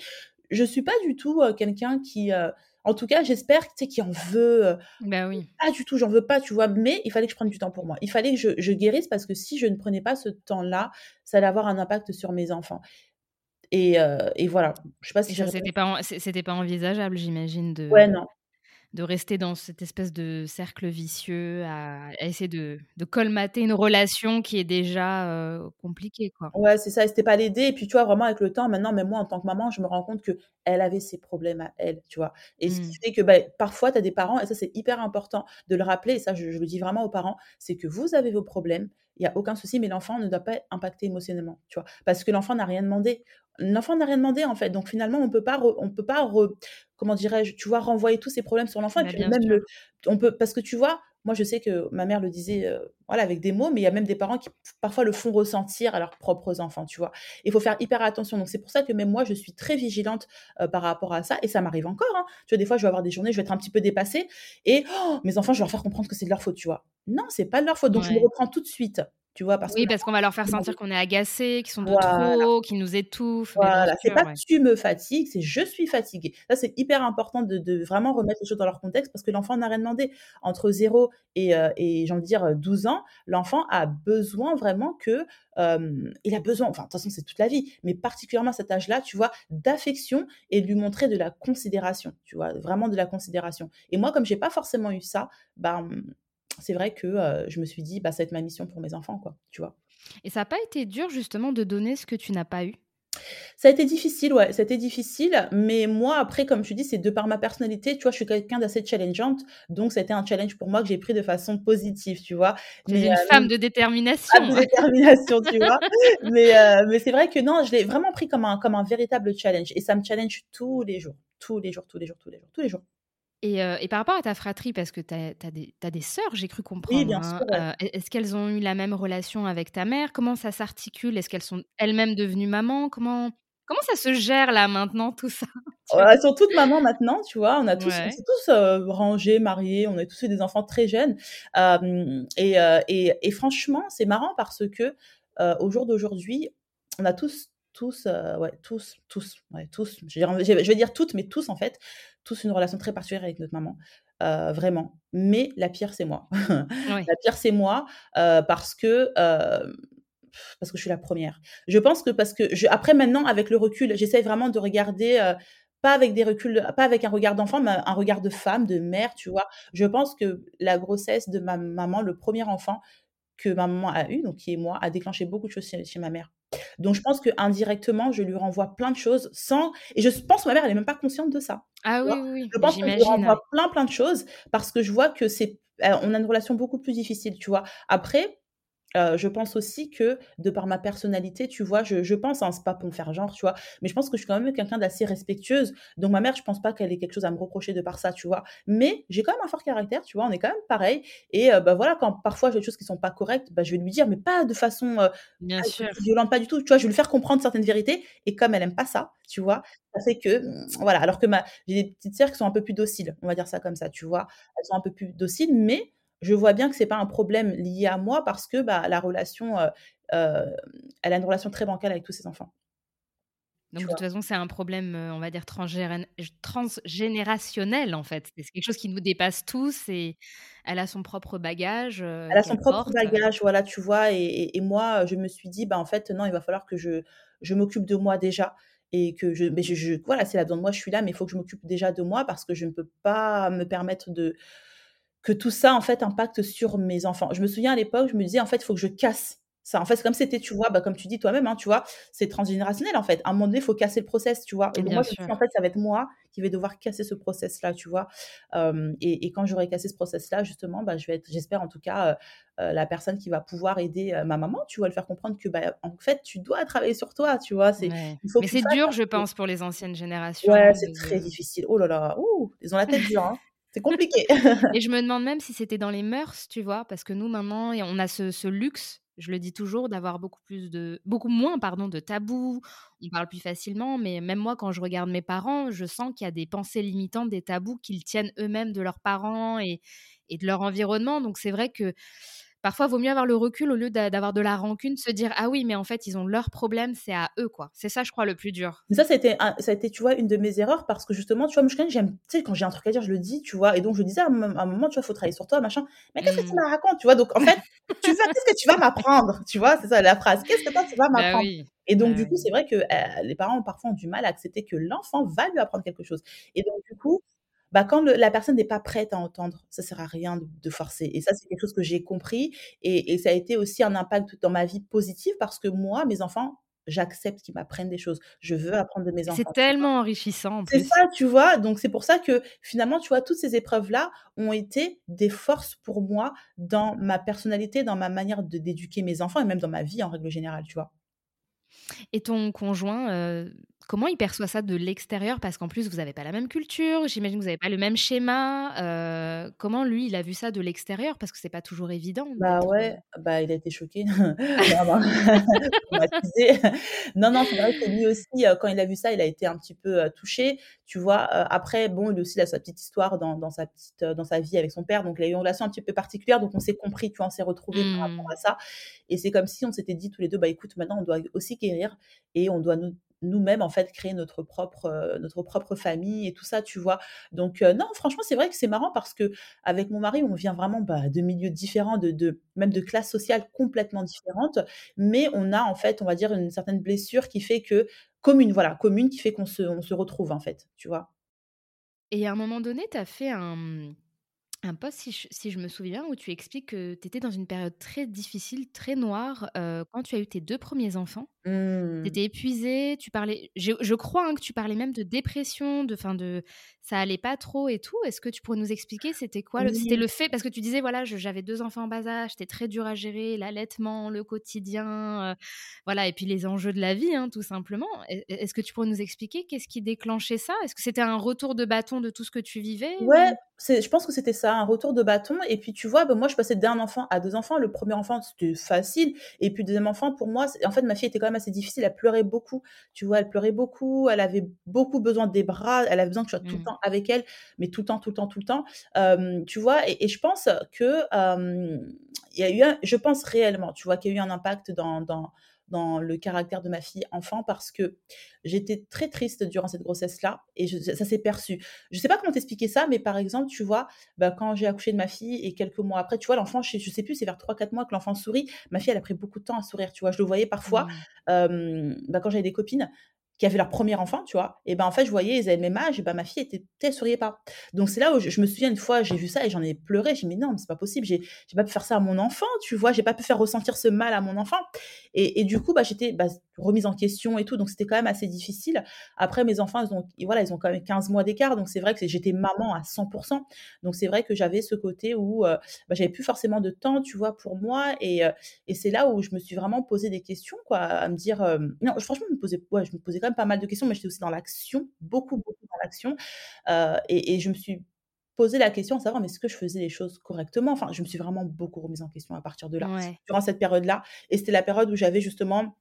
je suis pas du tout, quelqu'un qui, en tout cas, j'espère, tu sais, qui en veut, heu, Bah, oui. pas du tout, j'en veux pas, tu vois? Mais il fallait que je prenne du temps pour moi. Il fallait que je je guérisse parce que si je ne prenais pas ce temps-là, ça allait avoir un impact sur mes enfants et et voilà. Je sais pas si c'était pas en c c'était pas envisageable, j'imagine, ouais, de non. De rester dans cette espèce de cercle vicieux à à essayer de de colmater une relation qui est déjà, compliquée, quoi. Ouais, c'est ça et c'était pas l'aider et puis, tu vois, vraiment avec le temps, maintenant, même moi, en tant que maman, je me rends compte qu'elle avait ses problèmes à elle, tu vois? Et ce qui Mmh. fait que, bah, parfois, tu as des parents et ça, c'est hyper important de le rappeler et ça, je je le dis vraiment aux parents, c'est que vous avez vos problèmes, il y a aucun souci, mais l'enfant ne doit pas être impacté émotionnellement, tu vois? Parce que l'enfant n'a rien demandé. L'enfant n'a rien demandé, en fait, donc finalement, on peut pas re on peut pas re comment dirais-je? Tu vois, renvoyer tous ces problèmes sur l'enfant et Bah, même le on peut parce que tu vois, moi, je sais que ma mère le disait, heu, voilà, avec des mots, mais il y a même des parents qui parfois le font ressentir à leurs propres enfants, tu vois? Il faut faire hyper attention, donc c'est pour ça que même moi, je suis très vigilante, heu, par rapport à ça et ça m'arrive encore, hein. Tu vois, des fois, je vais avoir des journées, je vais être un petit peu dépassée et oh, mes enfants, je vais leur faire comprendre que c'est de leur faute, tu vois? Non, c'est pas de leur faute, donc je me reprends tout de suite, tu vois? Parce que Oui, parce qu'on va leur faire sentir qu'on est agacés, qu'ils sont de Voilà. trop, qu'ils nous étouffent. Voilà, c'est pas ouais. tu me fatigues, c'est je suis fatiguée. Ça, c'est hyper important de de vraiment remettre les choses dans leur contexte parce que l'enfant n'a rien demandé. Entre 0 et et j'ai envie de dire, heu, 12 ans, l'enfant a besoin vraiment que, il a besoin enfin, de toute façon, c'est toute la vie, mais particulièrement à cet âge-là, tu vois, d'affection et de lui montrer de la considération, tu vois? Vraiment de la considération et moi, comme j'ai pas forcément eu ça, bah, c'est vrai que, je me suis dit: «Bah, ça va être ma mission pour mes enfants, quoi», tu vois? Et ça a pas été dur, justement, de donner ce que tu n'as pas eu? Ça a été difficile, ouais, ça a été difficile, mais moi, après, comme tu dis, c'est de par ma personnalité, tu vois, je suis quelqu'un d'assez challengeante, donc été un challenge pour moi que j'ai pris de façon positive, tu vois? Mais, une heu, femme de détermination. de détermination, tu vois? (laughs) Mais, mais c'est vrai que non, je l'ai vraiment pris comme un comme un véritable challenge et ça me challenge tous les jours, tous les jours, tous les jours, tous les jours, tous les jours. Et heu et par rapport à ta fratrie, parce que tu as des tu as des sœurs, j'ai cru Oui, comprendre, bien hein, est est-ce qu'elles ont eu la même relation avec ta mère? Comment ça s'articule? Est-ce qu'elles sont elles-mêmes devenues mamans? Comment comment ça se gère là, maintenant, tout ça? (laughs) Elles sont toutes mamans maintenant, tu vois? On a tous on tous, heu, rangés, mariés, on a tous eu des enfants très jeunes, hem et heu et et franchement, c'est marrant parce que, au jour d'aujourd'hui, on a tous tous, ouais, tous tous, ouais, tous, je vais dire je vais je vais dire toutes, mais tous, en fait, tous une relation très particulière avec notre maman, heu, vraiment. Mais la pire, c'est moi. (laughs) La pire, c'est moi, heu, parce que, hem, parce que je suis la première. Je pense que parce que je après maintenant, avec le recul, j'essaie vraiment de regarder, pas avec des reculs pas avec un regard d'enfant, mais un regard de femme, de mère, tu vois? Je pense que la grossesse de ma maman, le premier enfant que ma maman a eu, donc qui est moi, a déclenché beaucoup de choses chez chez ma mère. Donc je pense qu'indirectement, je lui renvoie plein de choses sans et je pense que ma mère, elle est même pas consciente de ça, Ah oui, oui, oui, Je pense que je lui renvoie plein, plein de choses parce que je vois que c'est heu, on a une relation beaucoup plus difficile, tu vois? Après, Je pense aussi que, de par ma personnalité, tu vois, je je pense, hein, c'est pas pour faire genre, tu vois? Mais je pense que je suis quand même quelqu'un d'assez respectueuse. Donc ma mère, je pense pas qu'elle ait quelque chose à me reprocher de par ça, tu vois? Mais j'ai quand même un fort caractère, tu vois? On est quand même pareil et bah, voilà, quand parfois j'ai des choses qui sont pas correctes, bah, je vais lui dire, mais pas de façon, heu, Bien sûr. violente, pas du tout, tu vois? Je vais lui faire comprendre certaines vérités et comme elle aime pas ça, tu vois? Ça fait que, mmh, voilà, alors que ma j'ai des petites sœurs qui sont un peu plus dociles, on va dire ça comme ça, tu vois? Elles sont un peu plus dociles, mais je vois bien que c'est pas un problème lié à moi parce que, bah, la relation, heu, hem, elle a une relation très bancale avec tous ses enfants, Donc de toute façon, c'est un problème, heu, on va dire transgénérationnel, en fait. C'est quelque chose qui nous dépasse tous et elle a son propre bagage, Elle a son propre porte, bagage, voilà, tu vois? Et moi, je me suis dit: «Bah, en fait, non, il va falloir que je je m'occupe de moi déjà et que je» mais je je voilà, c'est là besoin de moi, je suis là, mais il faut que je m'occupe déjà de moi parce que je ne peux pas me permettre de que tout ça, en fait, impacte sur mes enfants. Je me souviens à l'époque, je me disais: «En fait, il faut que je casse». Ça, en fait, comme c'était, tu vois, bah, comme tu dis toi-même, hein, tu vois, c'est transgénérationnel, en fait. À un moment donné, il faut casser le process, tu vois? Et donc moi, je en fait, ça va être moi qui vais devoir casser ce process-là, tu vois? et et quand j'aurai cassé ce process-là, justement, bah, je vais être j'espère en tout cas, la personne qui va pouvoir aider, ma maman, tu vois? Le faire comprendre que, bah, en fait, tu dois travailler sur toi, tu vois? C'est il faut Mais c'est dur, je pense, pour les anciennes générations. Ouais, c'est très difficile. Oh là là, ouh, ils ont la tête dure, hein. C'est compliqué. et je me demande même si c'était dans les mœurs, tu vois? Parce que nous, maintenant, on a ce luxe je le dis toujours, d'avoir beaucoup plus de beaucoup moins pardon, de tabous. On parle plus facilement, mais même moi, quand je regarde mes parents, je sens qu'il y a des pensées limitantes, des tabous qu'ils tiennent eux-mêmes de leurs parents et de leur environnement. Donc c'est vrai que parfois, il vaut mieux avoir le recul au lieu d'avoir de la rancune, se dire ah oui, mais en fait, ils ont leurs problèmes, c'est à eux quoi. C'est ça, je crois, le plus dur. ça, ça été, ça a été, tu vois, une de mes erreurs parce que justement, tu vois, moi, j'aime, tu sais, quand j'ai un truc à dire, je le dis, tu vois, et donc je disais à un, moment, tu vois, faut travailler sur toi, machin. Mais qu'est-ce que tu mmh. me racontes, tu vois? Donc en fait, tu vas, qu'est-ce que tu vas m'apprendre, tu vois? C'est ça la phrase. Qu'est-ce que toi tu vas bah m'apprendre? Et donc, bah du coup, c'est vrai que euh, les parents ont parfois ont du mal à accepter que l'enfant va lui apprendre quelque chose. Et donc, du coup, bah, quand la personne n'est pas prête à entendre, ça sert à rien de, forcer. Et ça, c'est quelque chose que j'ai compris. Et, ça a été aussi un impact dans ma vie positive parce que moi, mes enfants, j'accepte qu'ils m'apprennent des choses. Je veux apprendre de mes enfants. C'est tellement enrichissant. C'est ça, tu vois? Donc, c'est pour ça que finalement, tu vois, toutes ces épreuves-là ont été des forces pour moi dans ma personnalité, dans ma manière d'éduquer mes enfants et même dans ma vie en règle générale, tu vois? Et ton conjoint, euh, Comment il perçoit ça de l'extérieur? Parce qu'en plus, vous n'avez pas la même culture, j'imagine que vous n'avez pas le même schéma. Euh, comment lui, il a vu ça de l'extérieur? Parce que c'est pas toujours évident. Bah ouais, euh bah il a été choqué. (laughs) non, non, c'est vrai que lui aussi, euh, quand il a vu ça, il a été un petit peu touché. Tu vois, après, bon, lui aussi, il a sa petite histoire dans, sa petite, dans sa vie avec son père. Donc, il a eu une relation un petit peu particulière. Donc, on s'est compris, tu vois, on s'est retrouvés par rapport mmh. à ça. Et c'est comme si on s'était dit tous les deux, bah écoute, maintenant, on doit aussi guérir et on doit nous nous-mêmes en fait créer notre propre notre propre famille et tout ça tu vois? Donc non franchement c'est vrai que c'est marrant parce que avec mon mari on vient vraiment bah, de milieux différents de, de, même de classes sociales complètement différentes mais on a en fait on va dire une certaine blessure qui fait que commune voilà commune qui fait qu'on se, on se retrouve en fait tu vois? Et à un moment donné tu as fait un un post, si je, si je me souviens, où tu expliques que tu étais dans une période très difficile, très noire, quand tu as eu tes deux premiers enfants. Mmh. Tu étais épuisée, tu parlais, je, crois hein, que tu parlais même de dépression, de, fin de ça allait pas trop et tout. Est-ce que tu pourrais nous expliquer c'était quoi C'était le fait, parce que tu disais, voilà, j'avais deux enfants en bas âge, c'était très dur à gérer, l'allaitement, le quotidien, voilà, et puis les enjeux de la vie, hein, tout simplement. Est-ce que tu pourrais nous expliquer qu'est-ce qui déclenchait ça? Est-ce que c'était un retour de bâton de tout ce que tu vivais Ouais, je pense que c'était ça, un retour de bâton. Et puis, tu vois, bah, moi, je passais d'un enfant à deux enfants. Le premier enfant, c'était facile. Et puis, le deuxième enfant, pour moi, en fait, ma fille était quand même assez difficile. Elle pleurait beaucoup. Tu vois, elle pleurait beaucoup. Elle avait beaucoup besoin des bras. Elle avait besoin que je sois tout le mmh. temps avec elle, mais tout le temps, tout le temps, tout le temps. tu vois, et, je pense que il y a eu, un, je pense réellement, tu vois, qu'il y a eu un impact dans, dans dans le caractère de ma fille enfant parce que j'étais très triste durant cette grossesse-là et ça s'est perçu. Je sais pas comment t'expliquer ça, mais par exemple, tu vois, bah, quand j'ai accouché de ma fille et quelques mois après, tu vois, l'enfant, je, je sais plus, c'est vers 3-4 mois que l'enfant sourit. Ma fille, elle a pris beaucoup de temps à sourire, tu vois. Je le voyais parfois, mmh. bah, quand j'avais des copines, qui avaient leur premier enfant, tu vois. Et ben en fait, je voyais, ils avaient le même âge, et ben ma fille était, elle souriait pas. Donc c'est là où je, me souviens une fois, j'ai vu ça et j'en ai pleuré. J'ai dit, mais non, c'est pas possible, j'ai pas pu faire ça à mon enfant, tu vois, j'ai pas pu faire ressentir ce mal à mon enfant. Et, du coup, bah, j'étais bah, remise en question et tout, donc c'était quand même assez difficile. Après, mes enfants, ils ont, voilà, ils ont quand même 15 mois d'écart, donc c'est vrai que j'étais maman à 100%. Donc c'est vrai que j'avais ce côté où euh, bah, j'avais plus forcément de temps, tu vois, pour moi. Et, euh, et c'est là où je me suis vraiment posé des questions, quoi, à me dire, euh, non, franchement, je me posais, je me posais quand même pas mal de questions, mais j'étais aussi dans l'action, beaucoup, beaucoup dans l'action. et, je me suis posé la question à savoir, mais est-ce que je faisais les choses correctement? Enfin, je me suis vraiment beaucoup remise en question à partir de là, durant cette période-là. Et c'était la période où j'avais justement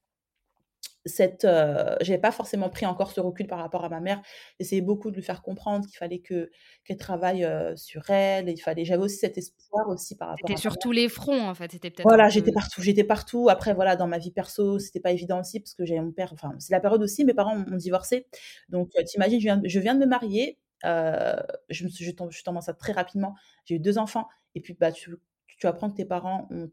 cette, euh, j'avais pas forcément pris encore ce recul par rapport à ma mère. J'essayais beaucoup de lui faire comprendre qu'il fallait que qu'elle travaille sur elle. Et il fallait, j'avais aussi cet espoir aussi par rapport. C'était sur tous les fronts en fait. C'était peut-être. Voilà, j'étais partout, j'étais partout. Après voilà, dans ma vie perso, c'était pas évident aussi parce que j'avais mon père. Enfin, c'est la période aussi. Mes parents ont, divorcé. Donc t'imagines, je viens, je viens de me marier. Je me suis, je, je tombe enceinte très rapidement. J'ai eu deux enfants. Et puis bah tu, tu apprends que tes parents ont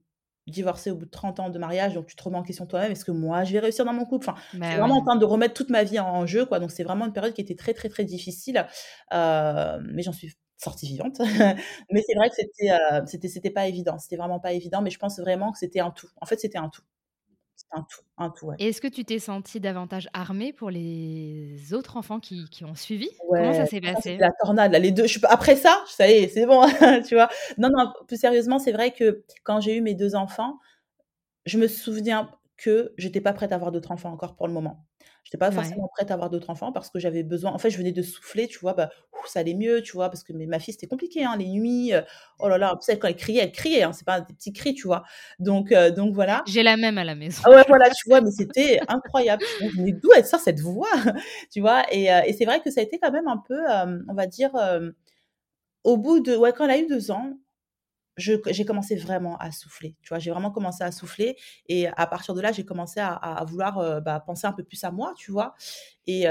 divorcé au bout de 30 ans de mariage, donc tu te remets en question toi-même, est-ce que moi je vais réussir dans mon couple? Enfin, bah je vraiment en train de remettre toute ma vie en, jeu, quoi. Donc c'est vraiment une période qui était très très très difficile, euh, mais j'en suis sortie vivante. (laughs) mais c'est vrai que c'était, euh, c'était, c'était pas évident, c'était vraiment pas évident, mais je pense vraiment que c'était un tout. En fait, c'était un tout. Un tout, un tout, ouais. Est-ce que tu t'es sentie davantage armée pour les autres enfants qui qui ont suivi? Comment ça s'est passé? la tornade là, les 2, je suis pas après ça, ça y est, c'est bon, (laughs) tu vois? Non, non, plus sérieusement, c'est vrai que quand j'ai eu mes 2 enfants, je me souviens que j'étais pas prête à avoir d'autres enfants encore pour le moment. J'étais pas Ouais. forcément prête à avoir d'autres enfants parce que j'avais besoin en fait, je venais de souffler, tu vois? Bah, ouf, ça allait mieux, tu vois? Parce que mais ma fille, c'était compliqué, hein, les nuits, oh là là, tu sais, quand elle criait, elle criait, hein, c'est pas des petits cris, tu vois? Donc donc voilà. J'ai la même à la maison. Ah ouais, (laughs) voilà, tu vois? Mais c'était incroyable. «Mais d'où elle sort cette voix?» (laughs) tu vois? Et et c'est vrai que ça a été quand même un peu, on va dire, au bout de ouais, quand elle a eu 2 ans, j'ai commencé vraiment à souffler, tu vois? J'ai vraiment commencé à souffler et à partir de là, j'ai commencé à à à vouloir, heu, bah, penser un peu plus à moi, tu vois? Et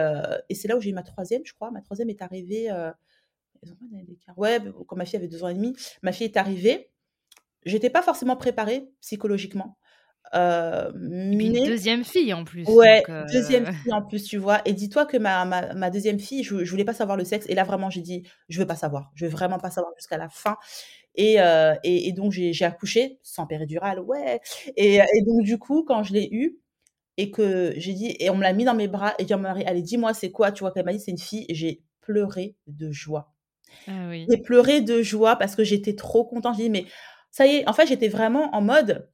et c'est là où j'ai eu ma troisième, je crois. Ma troisième est arrivée? Ouais, b quand ma fille avait 2 ans et demi, ma fille est arrivée. J'étais pas forcément préparée psychologiquement, puis une 2e fille en plus, Ouais, donc heu 2e (laughs) fille en plus, tu vois? Et dis-toi que ma ma ma 2e fille, je je voulais pas savoir le sexe et là vraiment j'ai dit: «Je veux pas savoir, je veux vraiment pas savoir jusqu'à la fin» et heu et et donc j'ai accouché sans péridurale, ouais et et donc du coup, quand je l'ai eue et que j'ai dit et on me l'a mis dans mes bras et dit à mon mari: «Allez, dis-moi c'est quoi?» tu vois? Quand elle m'a dit: «C'est une fille», j'ai pleuré de joie. Ah oui. J'ai pleuré de joie parce que j'étais trop contente. J'ai dit: «Mais ça y est», en fait, j'étais vraiment en mode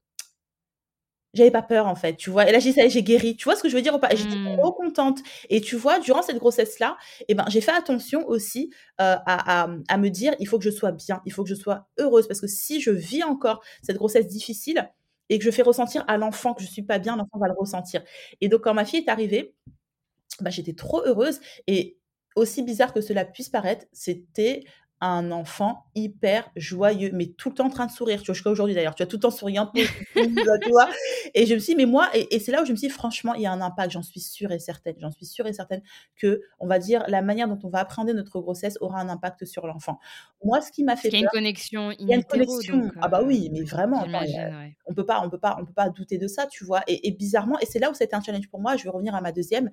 j'avais pas peur, en fait, tu vois? Et là, j'ai dit: «Ça y est, j'ai guéri». Tu vois ce que je veux dire ou pas? J'étais Mmh. trop contente et tu vois, durant cette grossesse-là et ben, j'ai fait attention aussi, heu, à à, à me dire: «Il faut que je sois bien, il faut que je sois heureuse» parce que si je vis encore cette grossesse difficile et que je fais ressentir à l'enfant que je suis pas bien, l'enfant va le ressentir et donc quand ma fille est arrivée, bah, j'étais trop heureuse et aussi bizarre que cela puisse paraître, c'était un enfant hyper joyeux, mais tout le temps en train de sourire, tu vois? Jusqu'à aujourd'hui d'ailleurs, tu vois? Tout le temps tu vois? Et je me suis dit: «Mais moi» et et c'est là où je me suis dit: «Franchement, il y a un impact, j'en suis sûre et certaine, j'en suis sûre et certaine qu'on va dire la manière dont on va appréhender notre grossesse aura un impact sur l'enfant». Moi, ce qui m'a Parce fait qu'il y a une connexion il y a une connexion, donc ah bah, oui, mais vraiment, il ouais. on peut pas on peut pas on peut pas douter de ça, tu vois? Et et bizarrement et c'est là où c'était un challenge pour moi, je vais revenir à ma 2e,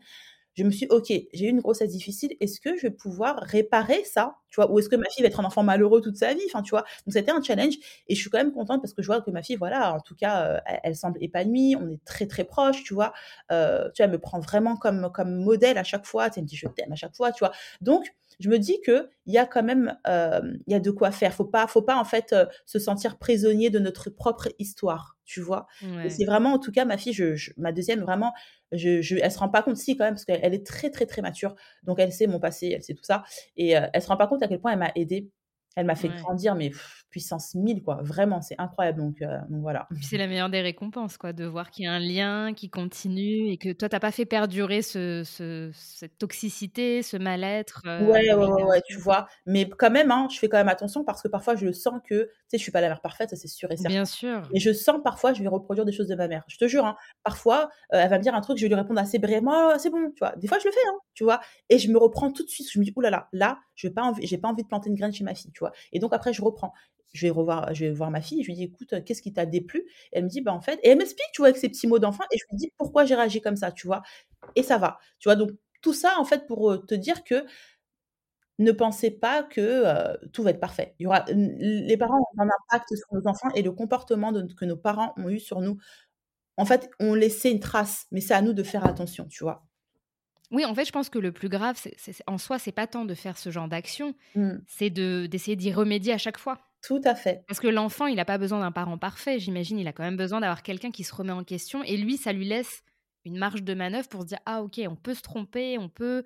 je me suis «OK, j'ai eu une grossesse difficile, est-ce que je vais pouvoir réparer ça?» tu vois? Ou est-ce que ma fille va être un enfant malheureux toute sa vie? Enfin, tu vois? Donc été un challenge et je suis quand même contente parce que je vois que ma fille, voilà, en tout cas, heu, elle semble épanouie, on est très, très proches, tu vois? Heu, tu vois, elle me prend vraiment comme comme modèle à chaque fois, tu me dit: «Je t'aime» à chaque fois, tu vois? Donc je me dis qu'il y a quand même, hem, il y a de quoi faire. Faut pas faut pas, en fait, heu, se sentir prisonnier de notre propre histoire, tu vois? Et c'est vraiment en tout cas ma fille, je je ma 2e vraiment, je je elle se rend pas compte si quand même parce qu'elle elle est très, très, très mature, donc elle sait mon passé, elle sait tout ça et heu, elle se rend pas compte à quel point elle m'a aidée. Elle m'a fait Ouais. grandir mais puissance 1000 quoi, vraiment, c'est incroyable donc donc voilà. C'est la meilleure des récompenses quoi, de voir qu'il y a un lien qui continue et que toi tu as pas fait perdurer ce ce cette toxicité, ce mal-être, heu, Ouais, ouais, ouais, ouais, tu vois? Mais quand même, hein, je fais quand même attention parce que parfois je sens que, tu sais, je suis pas la mère parfaite, ça c'est sûr et certain. Bien sûr. Mais je sens parfois, je vais reproduire des choses de ma mère. Je te jure, hein, parfois, heu, elle va me dire un truc, je vais lui répondre assez brièvement: «Oh, c'est bon», tu vois? Des fois je le fais, hein, tu vois? Et je me reprends tout de suite, je me dis: «Ouh là là, là, je vais pas envie j'ai pas envie de planter une graine chez ma fille», Et donc après je reprends. Je vais voir ma fille, je lui dis: «Écoute, heu, qu'est-ce qui t'a déplu?» elle me dit: «Bah, en fait» et elle m'explique, tu vois, avec ses petits mots d'enfant et je lui dis pourquoi j'ai réagi comme ça, tu vois? Et ça va, tu vois? Donc tout ça en fait pour, te dire que ne pensez pas que, tout va être parfait. Les parents ont un impact sur nos enfants et le comportement que nos parents ont eu sur nous, en fait, ont laissé une trace, mais c'est à nous de faire attention, tu vois? Oui, en fait, je pense que le plus grave, c'est en soi, c'est pas tant de faire ce genre d'action, Mmh. c'est de d'essayer d'y remédier à chaque fois. Tout à fait. Parce que l'enfant, il a pas besoin d'un parent parfait, j'imagine, il a quand même besoin d'avoir quelqu'un qui se remet en question et lui, ça lui laisse une marge de manœuvre pour se dire: «Ah OK, on peut se tromper, on peut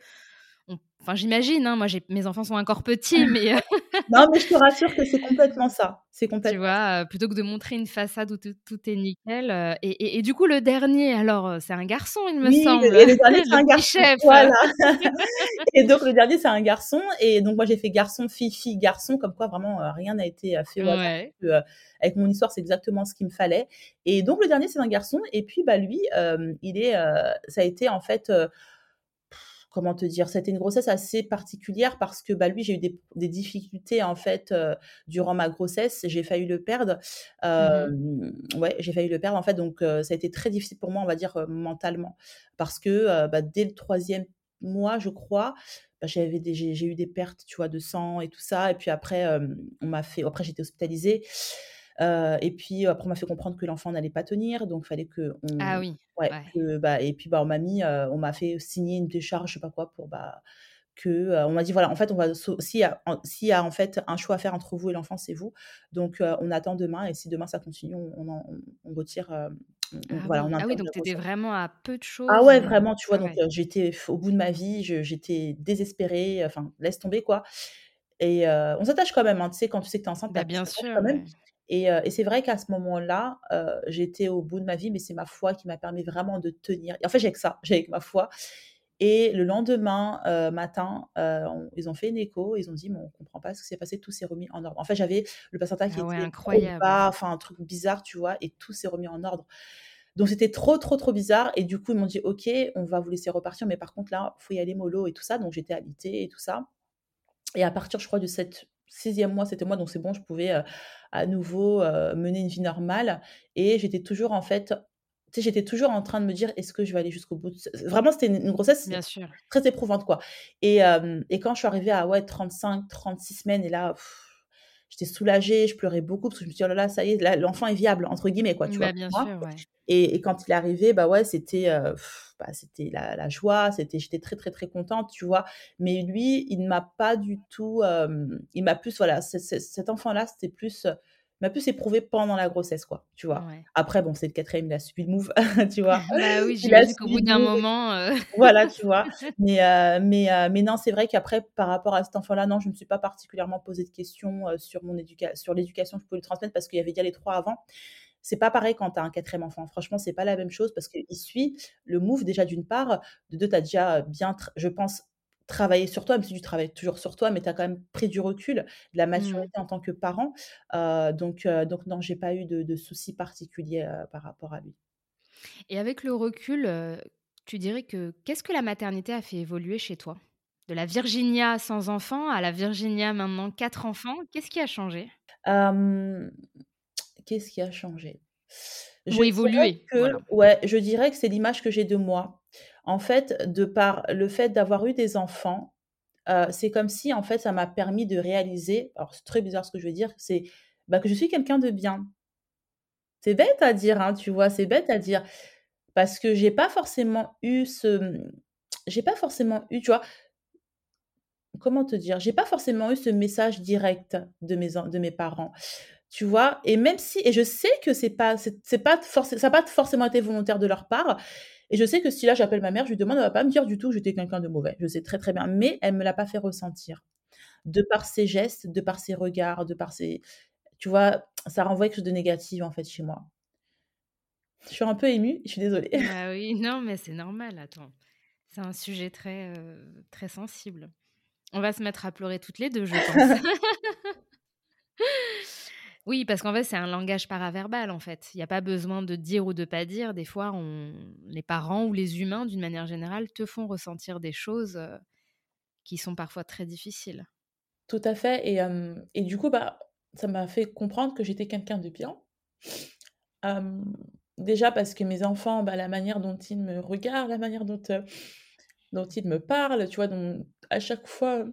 on» enfin, j'imagine, hein, moi j'ai mes enfants sont encore petits, (laughs) mais heu Non, mais je te rassure que c'est complètement ça, c'est Tu complètement ça. vois? Heu, plutôt que de montrer une façade où tout tout est nickel, heu et et et du coup, le dernier alors, heu, c'est un garçon, il me Oui, semble, le et le dernier, (laughs) c'est un garçon, chef? voilà (laughs) et donc le dernier, c'est un garçon et donc moi j'ai fait garçon, fille, fille, garçon comme quoi vraiment, rien n'a été, fait Ouais. que, avec mon histoire, c'est exactement ce qu'il me fallait et donc le dernier, c'est un garçon et puis, bah, lui, il est, ça a été en fait, comment te dire? Été une grossesse assez particulière parce que, bah, lui, j'ai eu des des difficultés en fait, heu, durant ma grossesse, j'ai failli le perdre. Mmh ouais, j'ai failli le perdre en fait donc ça a été très difficile pour moi, on va dire, mentalement parce que, bah, dès le 3e mois, je crois, bah, j'avais j'ai eu des pertes, tu vois, de sang et tout ça et puis après, on m'a fait après j'ai été et puis après, on m'a fait comprendre que l'enfant n'allait pas tenir, donc il fallait que Ah oui, ouais, ouais. que, bah et puis, bah, on m'a mis, on m'a fait signer une décharge, je sais pas quoi, pour, bah, que, on m'a dit: «Voilà, en fait, on va s'il y a s'il y a, en fait, un choix à faire entre vous et l'enfant, c'est vous. Donc on attend demain et si demain ça continue, on on retire, Ah voilà, oui, on ah oui, donc tu étais grossesse». vraiment à peu de Ah choses, ouais, heu, vraiment, tu vois? ah Donc ouais. j'étais au bout de ma vie, j'étais désespérée, enfin, laisse tomber, quoi et on s'attache quand même, hein, tu sais, quand tu sais que tu es enceinte, Bah, bien sûr, quand même et et c'est vrai qu'à ce moment-là, j'étais au bout de ma vie, mais c'est ma foi qui m'a permis vraiment de tenir et en fait, j'ai que ça, j'ai que ma foi et le lendemain, matin, on ils ont fait une écho, ils ont dit: «Mais on comprend pas ce qui s'est passé, tout s'est remis en ordre». En fait, j'avais le placenta qui Ah ouais, était incroyable. bas, enfin un truc bizarre, tu vois? Et tout s'est remis en ordre. Donc c'était trop, trop, trop bizarre et du coup, ils m'ont dit: «OK, on va vous laisser repartir, mais par contre là, il faut y aller mollo et tout ça». Donc j'étais alitée et tout ça et à partir, je crois, du 7-6e mois, 7e mois, donc c'est bon, je pouvais, à nouveau, mener une vie normale et j'étais toujours, en fait, tu sais, j'étais toujours en train de me dire: «Est-ce que je vais aller jusqu'au bout de ce» vraiment, c'était une une grossesse Bien sûr. très éprouvante, quoi et hem et quand je suis arrivée à, ouais, 35-36 semaines et là, j'étais soulagée, je pleurais beaucoup parce que je me suis dit: «Oh là là, ça y est, l'enfant est viable», entre guillemets, quoi, tu vois? Bah, bien sûr, ouais. et et quand il est arrivé, bah, ouais, c'était, bah, c'était la la joie, c'était j'étais très, très, très contente, tu vois? Mais lui, il ne m'a pas du tout, il m'a plus, voilà, ce ce cet enfant-là, c'était plus, m'a plus éprouvé pendant la grossesse, quoi, tu vois? Ouais. Après, bon, c'est le 4e, il a subi le move, (laughs) tu vois? Bah oui, j'imagine qu'au bout d'un moment, heu (laughs) voilà, tu vois? Mais heu, mais heu, mais non, c'est vrai qu'après, par rapport à cet enfant-là, non, je me suis pas particulièrement posé de questions, sur mon éduca sur l'éducation que je pouvais lui transmettre parce qu'il y avait déjà les 3 avant. C'est pas pareil quand tu as un 4e enfant. Franchement, c'est pas la même chose parce qu'il suit le move déjà d'une part, de 2, tu as déjà bien je pense, travaillé sur toi, même si tu travailles toujours sur toi, mais tu as quand même pris du recul, de la Mmh. maturité en tant que parent, donc heu, donc non, j'ai pas eu de de soucis particuliers, par rapport à lui. Et avec le recul, tu dirais que qu'est-ce que la maternité a fait évoluer chez toi? De la Virginia sans enfant à la Virginia maintenant 4 enfants, qu'est-ce qui a changé? Qu'est-ce qui a changé? Je Ou que voilà. ouais, je dirais que c'est l'image que j'ai de moi. En fait, de par le fait d'avoir eu des enfants, heu, c'est comme si, en fait, ça m'a permis de réaliser alors c'est très bizarre ce que je veux dire, c'est, bah, que je suis quelqu'un de bien. C'est bête à dire, hein, tu vois? C'est bête à dire parce que j'ai pas forcément eu ce, j'ai pas forcément eu, tu vois? Comment te dire? J'ai pas forcément eu ce message direct de mes de mes parents, tu vois? Et même si et je sais que c'est pas c'est pas forcé ça a pas forcément été volontaire de leur part et je sais que si là j'appelle ma mère, je lui demande, elle va pas me dire du tout que j'étais quelqu'un de mauvais. Je sais très, très bien, mais elle me l'a pas fait ressentir. De par ses gestes, de par ses regards, de par ses tu vois? Ça renvoie quelque chose de négatif, en fait, chez moi. Je suis un peu émue, je suis désolée. Bah (laughs) oui, non, mais c'est normal, attends. C'est un sujet très, très sensible. On va se mettre à pleurer toutes les 2, je pense. (laughs) (laughs) Oui, parce qu'en fait, c'est un langage paraverbal, en fait. Il y a pas besoin de dire ou de pas dire. Des fois, les parents ou les humains, d'une manière générale, te font ressentir des choses, heu, qui sont parfois très difficiles. Tout à fait et du coup, bah, ça m'a fait comprendre que j'étais quelqu'un de bien. Déjà parce que mes enfants, bah, la manière dont ils me regardent, la manière dont, ils me parlent, tu vois? À chaque fois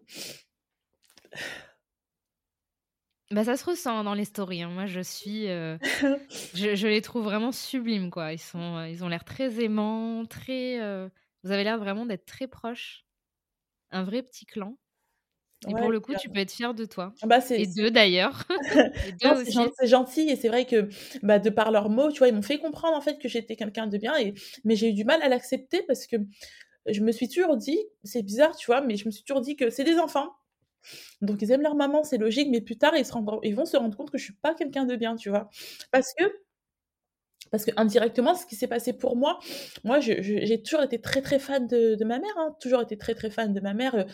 Bah, ça se ressent dans les stories, hein. Moi, je suis, heu, (laughs) je je les trouve vraiment sublimes, quoi. Ils sont, heu, ils ont l'air très aimants, très, heu vous avez l'air vraiment d'être très proches. Un vrai petit clan et ouais, pour le coup, tu peux être fier de toi heu, bah, c'est et d'eux d'ailleurs, (laughs) (laughs) et non, d'eux c'est gen aussi. c'est gentil et c'est vrai que, bah, de par leurs mots, tu vois, ils m'ont fait comprendre, en fait, que j'étais quelqu'un de bien et mais j'ai eu du mal à l'accepter parce que je me suis toujours dit c'est bizarre, tu vois? Mais je me suis toujours dit que c'est des enfants, donc ils aiment leur maman, c'est logique, mais plus tard, ils se ils vont se rendre compte que je suis pas quelqu'un de bien, tu vois? Parce que Parce qu'indirectement, ce qui s'est passé pour moi, moi, j'ai toujours été très, très fan de de ma mère, hein, toujours été très, très fan de ma mère,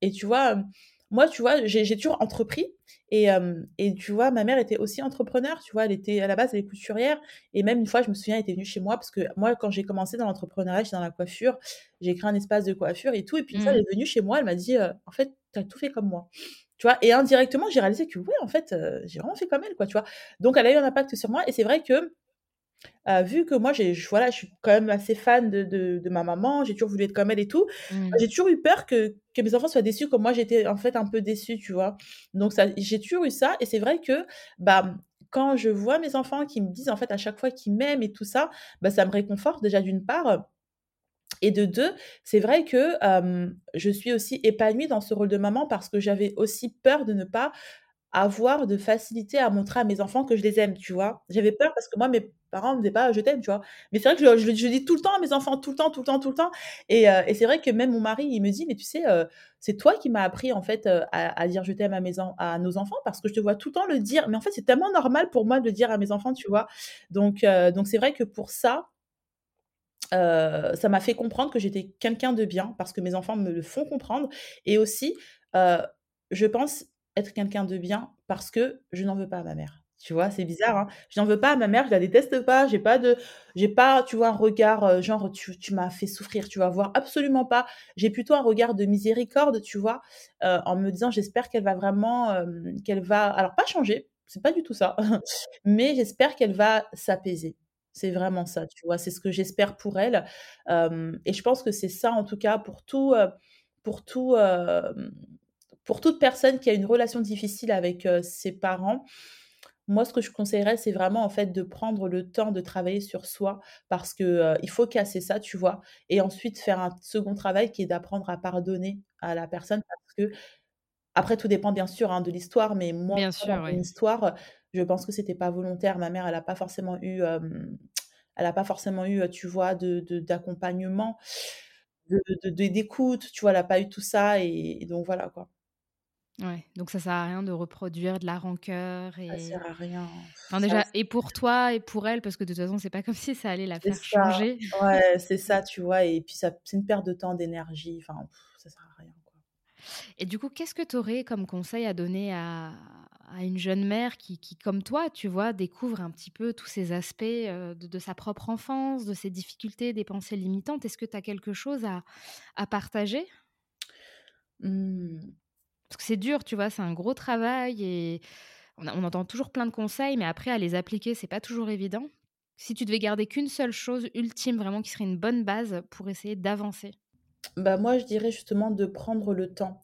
et tu vois, hem, moi, tu vois, j'ai toujours entrepris et hem et tu vois, ma mère était aussi entrepreneur, tu vois? Elle était à la base, elle est couturière et même une fois, je me souviens, elle était venue chez moi parce que moi, quand j'ai commencé dans l'entrepreneuriat, j'étais dans la coiffure, j'ai créé un espace de coiffure et tout et puis une fois, elle Mmh. est venue chez moi, elle m'a dit, heu: «En fait, tu as tout fait comme moi». Tu vois? Et indirectement, j'ai réalisé que ouais, en fait, heu, j'ai vraiment fait comme elle, quoi, tu vois? Donc elle a eu un impact sur moi et c'est vrai que Heu, vu que moi j'ai je voilà, je suis quand même assez fan de de de ma maman, j'ai toujours voulu être comme elle et tout. Mmh. J'ai toujours eu peur que que mes enfants soient déçus comme moi j'étais en fait un peu déçue, tu vois? Donc ça j'ai toujours eu ça et c'est vrai que, bah, quand je vois mes enfants qui me disent, en fait, à chaque fois qu'ils m'aiment et tout ça, bah, ça me réconforte déjà d'une part et de deux, c'est vrai que, je suis aussi épanouie dans ce rôle de maman parce que j'avais aussi peur de ne pas avoir de facilité à montrer à mes enfants que je les aime, tu vois? J'avais peur parce que moi, mes parents me disaient pas: «Je t'aime», tu vois? Mais c'est vrai que je je dis tout le temps à mes enfants, tout le temps, tout le temps, tout le temps et c'est vrai que même mon mari, il me dit: «Mais tu sais, c'est toi qui m'as appris en fait, à dire "je t'aime" à à nos enfants parce que je te vois tout le temps le dire». Mais en fait, c'est tellement normal pour moi de le dire à mes enfants, tu vois? Donc donc c'est vrai que pour ça, heu, ça m'a fait comprendre que j'étais quelqu'un de bien parce que mes enfants me le font comprendre et aussi, heu, je pense être quelqu'un de bien parce que je n'en veux pas à ma mère. Tu vois? C'est bizarre, hein? Je n'en veux pas à ma mère, je la déteste pas, j'ai pas de j'ai pas, tu vois, un regard, heu, genre: «Tu tu m'as fait souffrir», tu vas voir? Absolument pas. J'ai plutôt un regard de miséricorde, tu vois? En me disant: «J'espère qu'elle va vraiment, qu'elle va» alors pas changer, c'est pas du tout ça, (laughs) mais j'espère qu'elle va s'apaiser. C'est vraiment ça, tu vois? C'est ce que j'espère pour elle, hem et je pense que c'est ça, en tout cas, pour tout, heu, pour tout, hem, pour toute personne qui a une relation difficile avec, heu, ses parents. Moi, ce que je conseillerais, c'est vraiment, en fait, de prendre le temps de travailler sur soi parce que, heu, il faut casser ça, tu vois? Et ensuite faire un second travail qui est d'apprendre à pardonner à la personne parce que après tout dépend bien sûr, hein, de l'histoire, mais moi, Bien dans sûr, mon oui. histoire, je pense que c'était pas volontaire. Ma mère, elle a pas forcément eu, elle a pas forcément eu, tu vois, de de d'accompagnement, de d'écoute, tu vois? Elle a pas eu tout ça et et donc voilà, quoi. Ouais, donc ça sert à rien de reproduire de la rancœur Ça et sert à rien. enfin Ça déjà et pour toi et pour elle parce que de toute façon, c'est pas comme (laughs) si ça allait la faire ça, changer. ouais, c'est ça, tu vois? Et puis ça c'est une perte de temps, d'énergie, enfin, ça sert à rien. Et du coup, qu'est-ce que tu aurais comme conseil à donner à à une jeune mère qui qui, comme toi, tu vois, découvre un petit peu tous ces aspects, heu, de de sa propre enfance, de ses difficultés, des pensées limitantes? Est-ce que tu as quelque chose à à partager? Mmh. Parce que c'est dur, tu vois? C'est un gros travail et on a on entend toujours plein de conseils, mais après à les appliquer, c'est pas toujours évident. Si tu devais garder qu'une seule chose ultime, vraiment qui serait une bonne base pour essayer d'avancer? Bah, moi, je dirais justement de prendre le temps.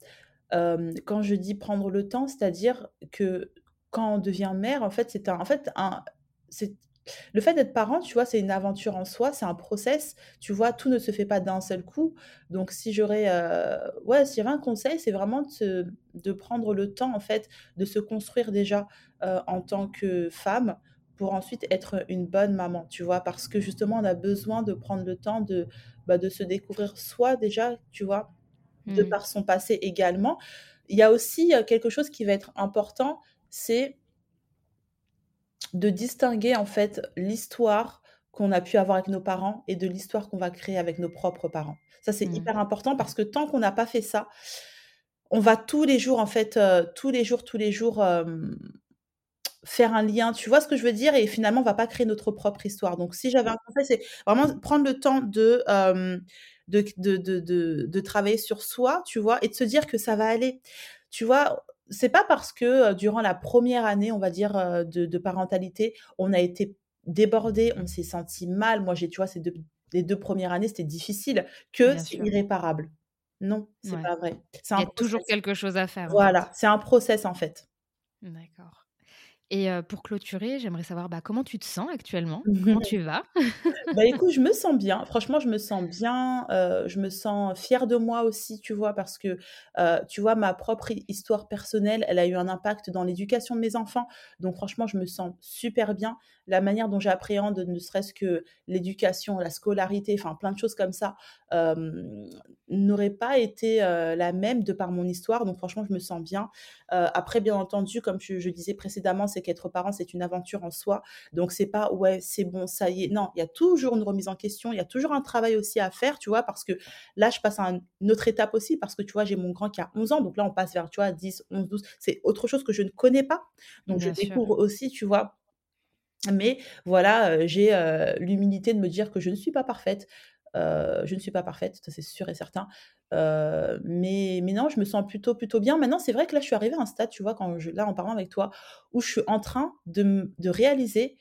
Quand je dis prendre le temps, c'est-à-dire que quand on devient mère, en fait, c'est un en fait, un c'est le fait d'être parent, tu vois, c'est une aventure en soi, c'est un process, tu vois? Tout ne se fait pas d'un seul coup. Donc si j'aurais, ouais, s'il y un conseil, c'est vraiment de prendre le temps, en fait, de se construire déjà, en tant que femme, pour ensuite être une bonne maman, tu vois? Parce que justement, on a besoin de prendre le temps de, bah, de se découvrir soi déjà, tu vois? De Mmh. par son passé également. Il y a aussi, heu, quelque chose qui va être important, c'est de distinguer en fait l'histoire qu'on a pu avoir avec nos parents et de l'histoire qu'on va créer avec nos propres parents. Ça, c'est Mmh. hyper important parce que tant qu'on n'a pas fait ça, on va tous les jours en fait, heu, tous les jours, tous les jours, faire un lien. Tu vois ce que je veux dire? Et finalement, on va pas créer notre propre histoire. Donc si j'avais un conseil, c'est vraiment prendre le temps de, de de de travailler sur soi, tu vois? Et de se dire que ça va aller. Tu vois? C'est pas parce que, durant la première année, on va dire, de parentalité, on a été débordé, on s'est senti mal. Moi, j'ai tu vois, ces 2 les 2 premières années, c'était difficile, que c'est irréparable. Non, c'est Ouais. pas vrai. Il y a toujours process. quelque chose à faire, Voilà, c'est un process, en fait. D'accord. Et pour clôturer, j'aimerais savoir, bah, comment tu te sens actuellement? Comment (laughs) tu vas? Bah, écoute, je me sens bien. Franchement, je me sens bien, je me sens fière de moi aussi, tu vois? Parce que, tu vois, ma propre hi histoire personnelle, elle a eu un impact dans l'éducation de mes enfants. Donc franchement, je me sens super bien. La manière dont j'appréhende ne serait-ce que l'éducation, la scolarité, enfin plein de choses comme ça, n'aurait pas été, la même de par mon histoire. Donc franchement, je me sens bien. Après, bien entendu, comme je je disais précédemment, c'est qu'être parent, c'est une aventure en soi. Donc c'est pas: «Ouais, c'est bon, ça y est». Non, il y a toujours une remise en question, il y a toujours un travail aussi à faire, tu vois? Parce que là, je passe à un une autre étape aussi parce que, tu vois, j'ai mon grand qui a 11 ans, donc là, on passe vers, tu vois, 10-11-12. C'est autre chose que je ne connais pas, donc je sûr. découvre aussi, tu vois? Mais voilà, heu, j'ai, heu, l'humilité de me dire que je ne suis pas parfaite. Heu, je ne suis pas parfaite, ça c'est sûr et certain. Heu, mais mais non, je me sens plutôt plutôt bien. Maintenant, c'est vrai que là, je suis arrivée à un stade, tu vois, quand je là, en parlant avec toi, où je suis en train de de réaliser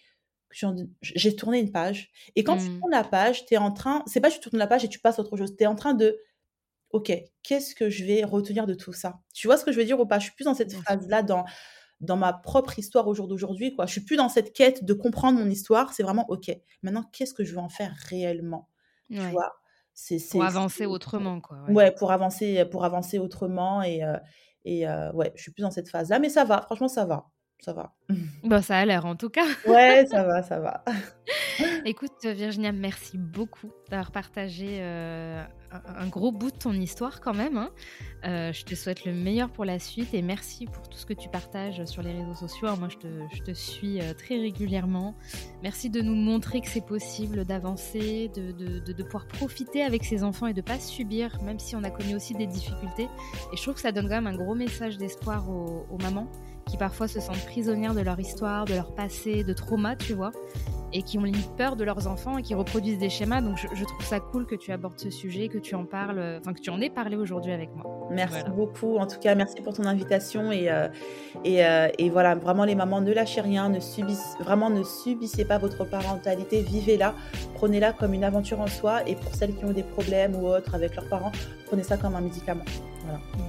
que j'ai tourné une page et quand tu Mmh. tournes la page, tu es en train c'est pas tu tournes la page et tu passes à autre chose. Tu es en train de: «OK, qu'est-ce que je vais retenir de tout ça?» Tu vois ce que je veux dire ou pas? Je suis plus dans cette phase-là, dans dans ma propre histoire au jour d'aujourd'hui. Quoi. Je suis plus dans cette quête de comprendre mon histoire. C'est vraiment OK. Maintenant, qu'est-ce que je veux en faire réellement? Tu vois? C'est, Pour avancer autrement, quoi. Ouais. pour avancer, pour avancer autrement. Et, euh, et euh, ouais, je suis plus dans cette phase-là. Mais ça va, franchement, ça va ça va. (laughs) Bah, ça a l'air en tout cas. (laughs) Ouais, ça va, ça va. (laughs) Écoute, Virginia, merci beaucoup d'avoir partagé euh, un, gros bout de ton histoire quand même. Hein. Euh, je te souhaite le meilleur pour la suite et merci pour tout ce que tu partages sur les réseaux sociaux. moi, je te, je te suis euh, très régulièrement. Merci de nous montrer que c'est possible d'avancer, de, de, de, pouvoir profiter avec ses enfants et de pas subir, même si on a connu aussi des difficultés. Et je trouve que ça donne quand même un gros message d'espoir aux, aux mamans qui parfois se sentent prisonnières de leur histoire, de leur passé, de trauma, tu vois, et qui ont limite peur de leurs enfants et qui reproduisent des schémas. Donc je, trouve ça cool que tu abordes ce sujet, que tu en parles, enfin que tu en aies parlé aujourd'hui avec moi. Merci beaucoup. En tout cas, merci pour ton invitation et, euh, et, euh, et, voilà, vraiment les mamans, ne lâchez rien, ne subissez, vraiment ne subissez pas votre parentalité, vivez-la, prenez-la comme une aventure en soi et pour celles qui ont des problèmes ou autres avec leurs parents, prenez ça comme un médicament. Voilà.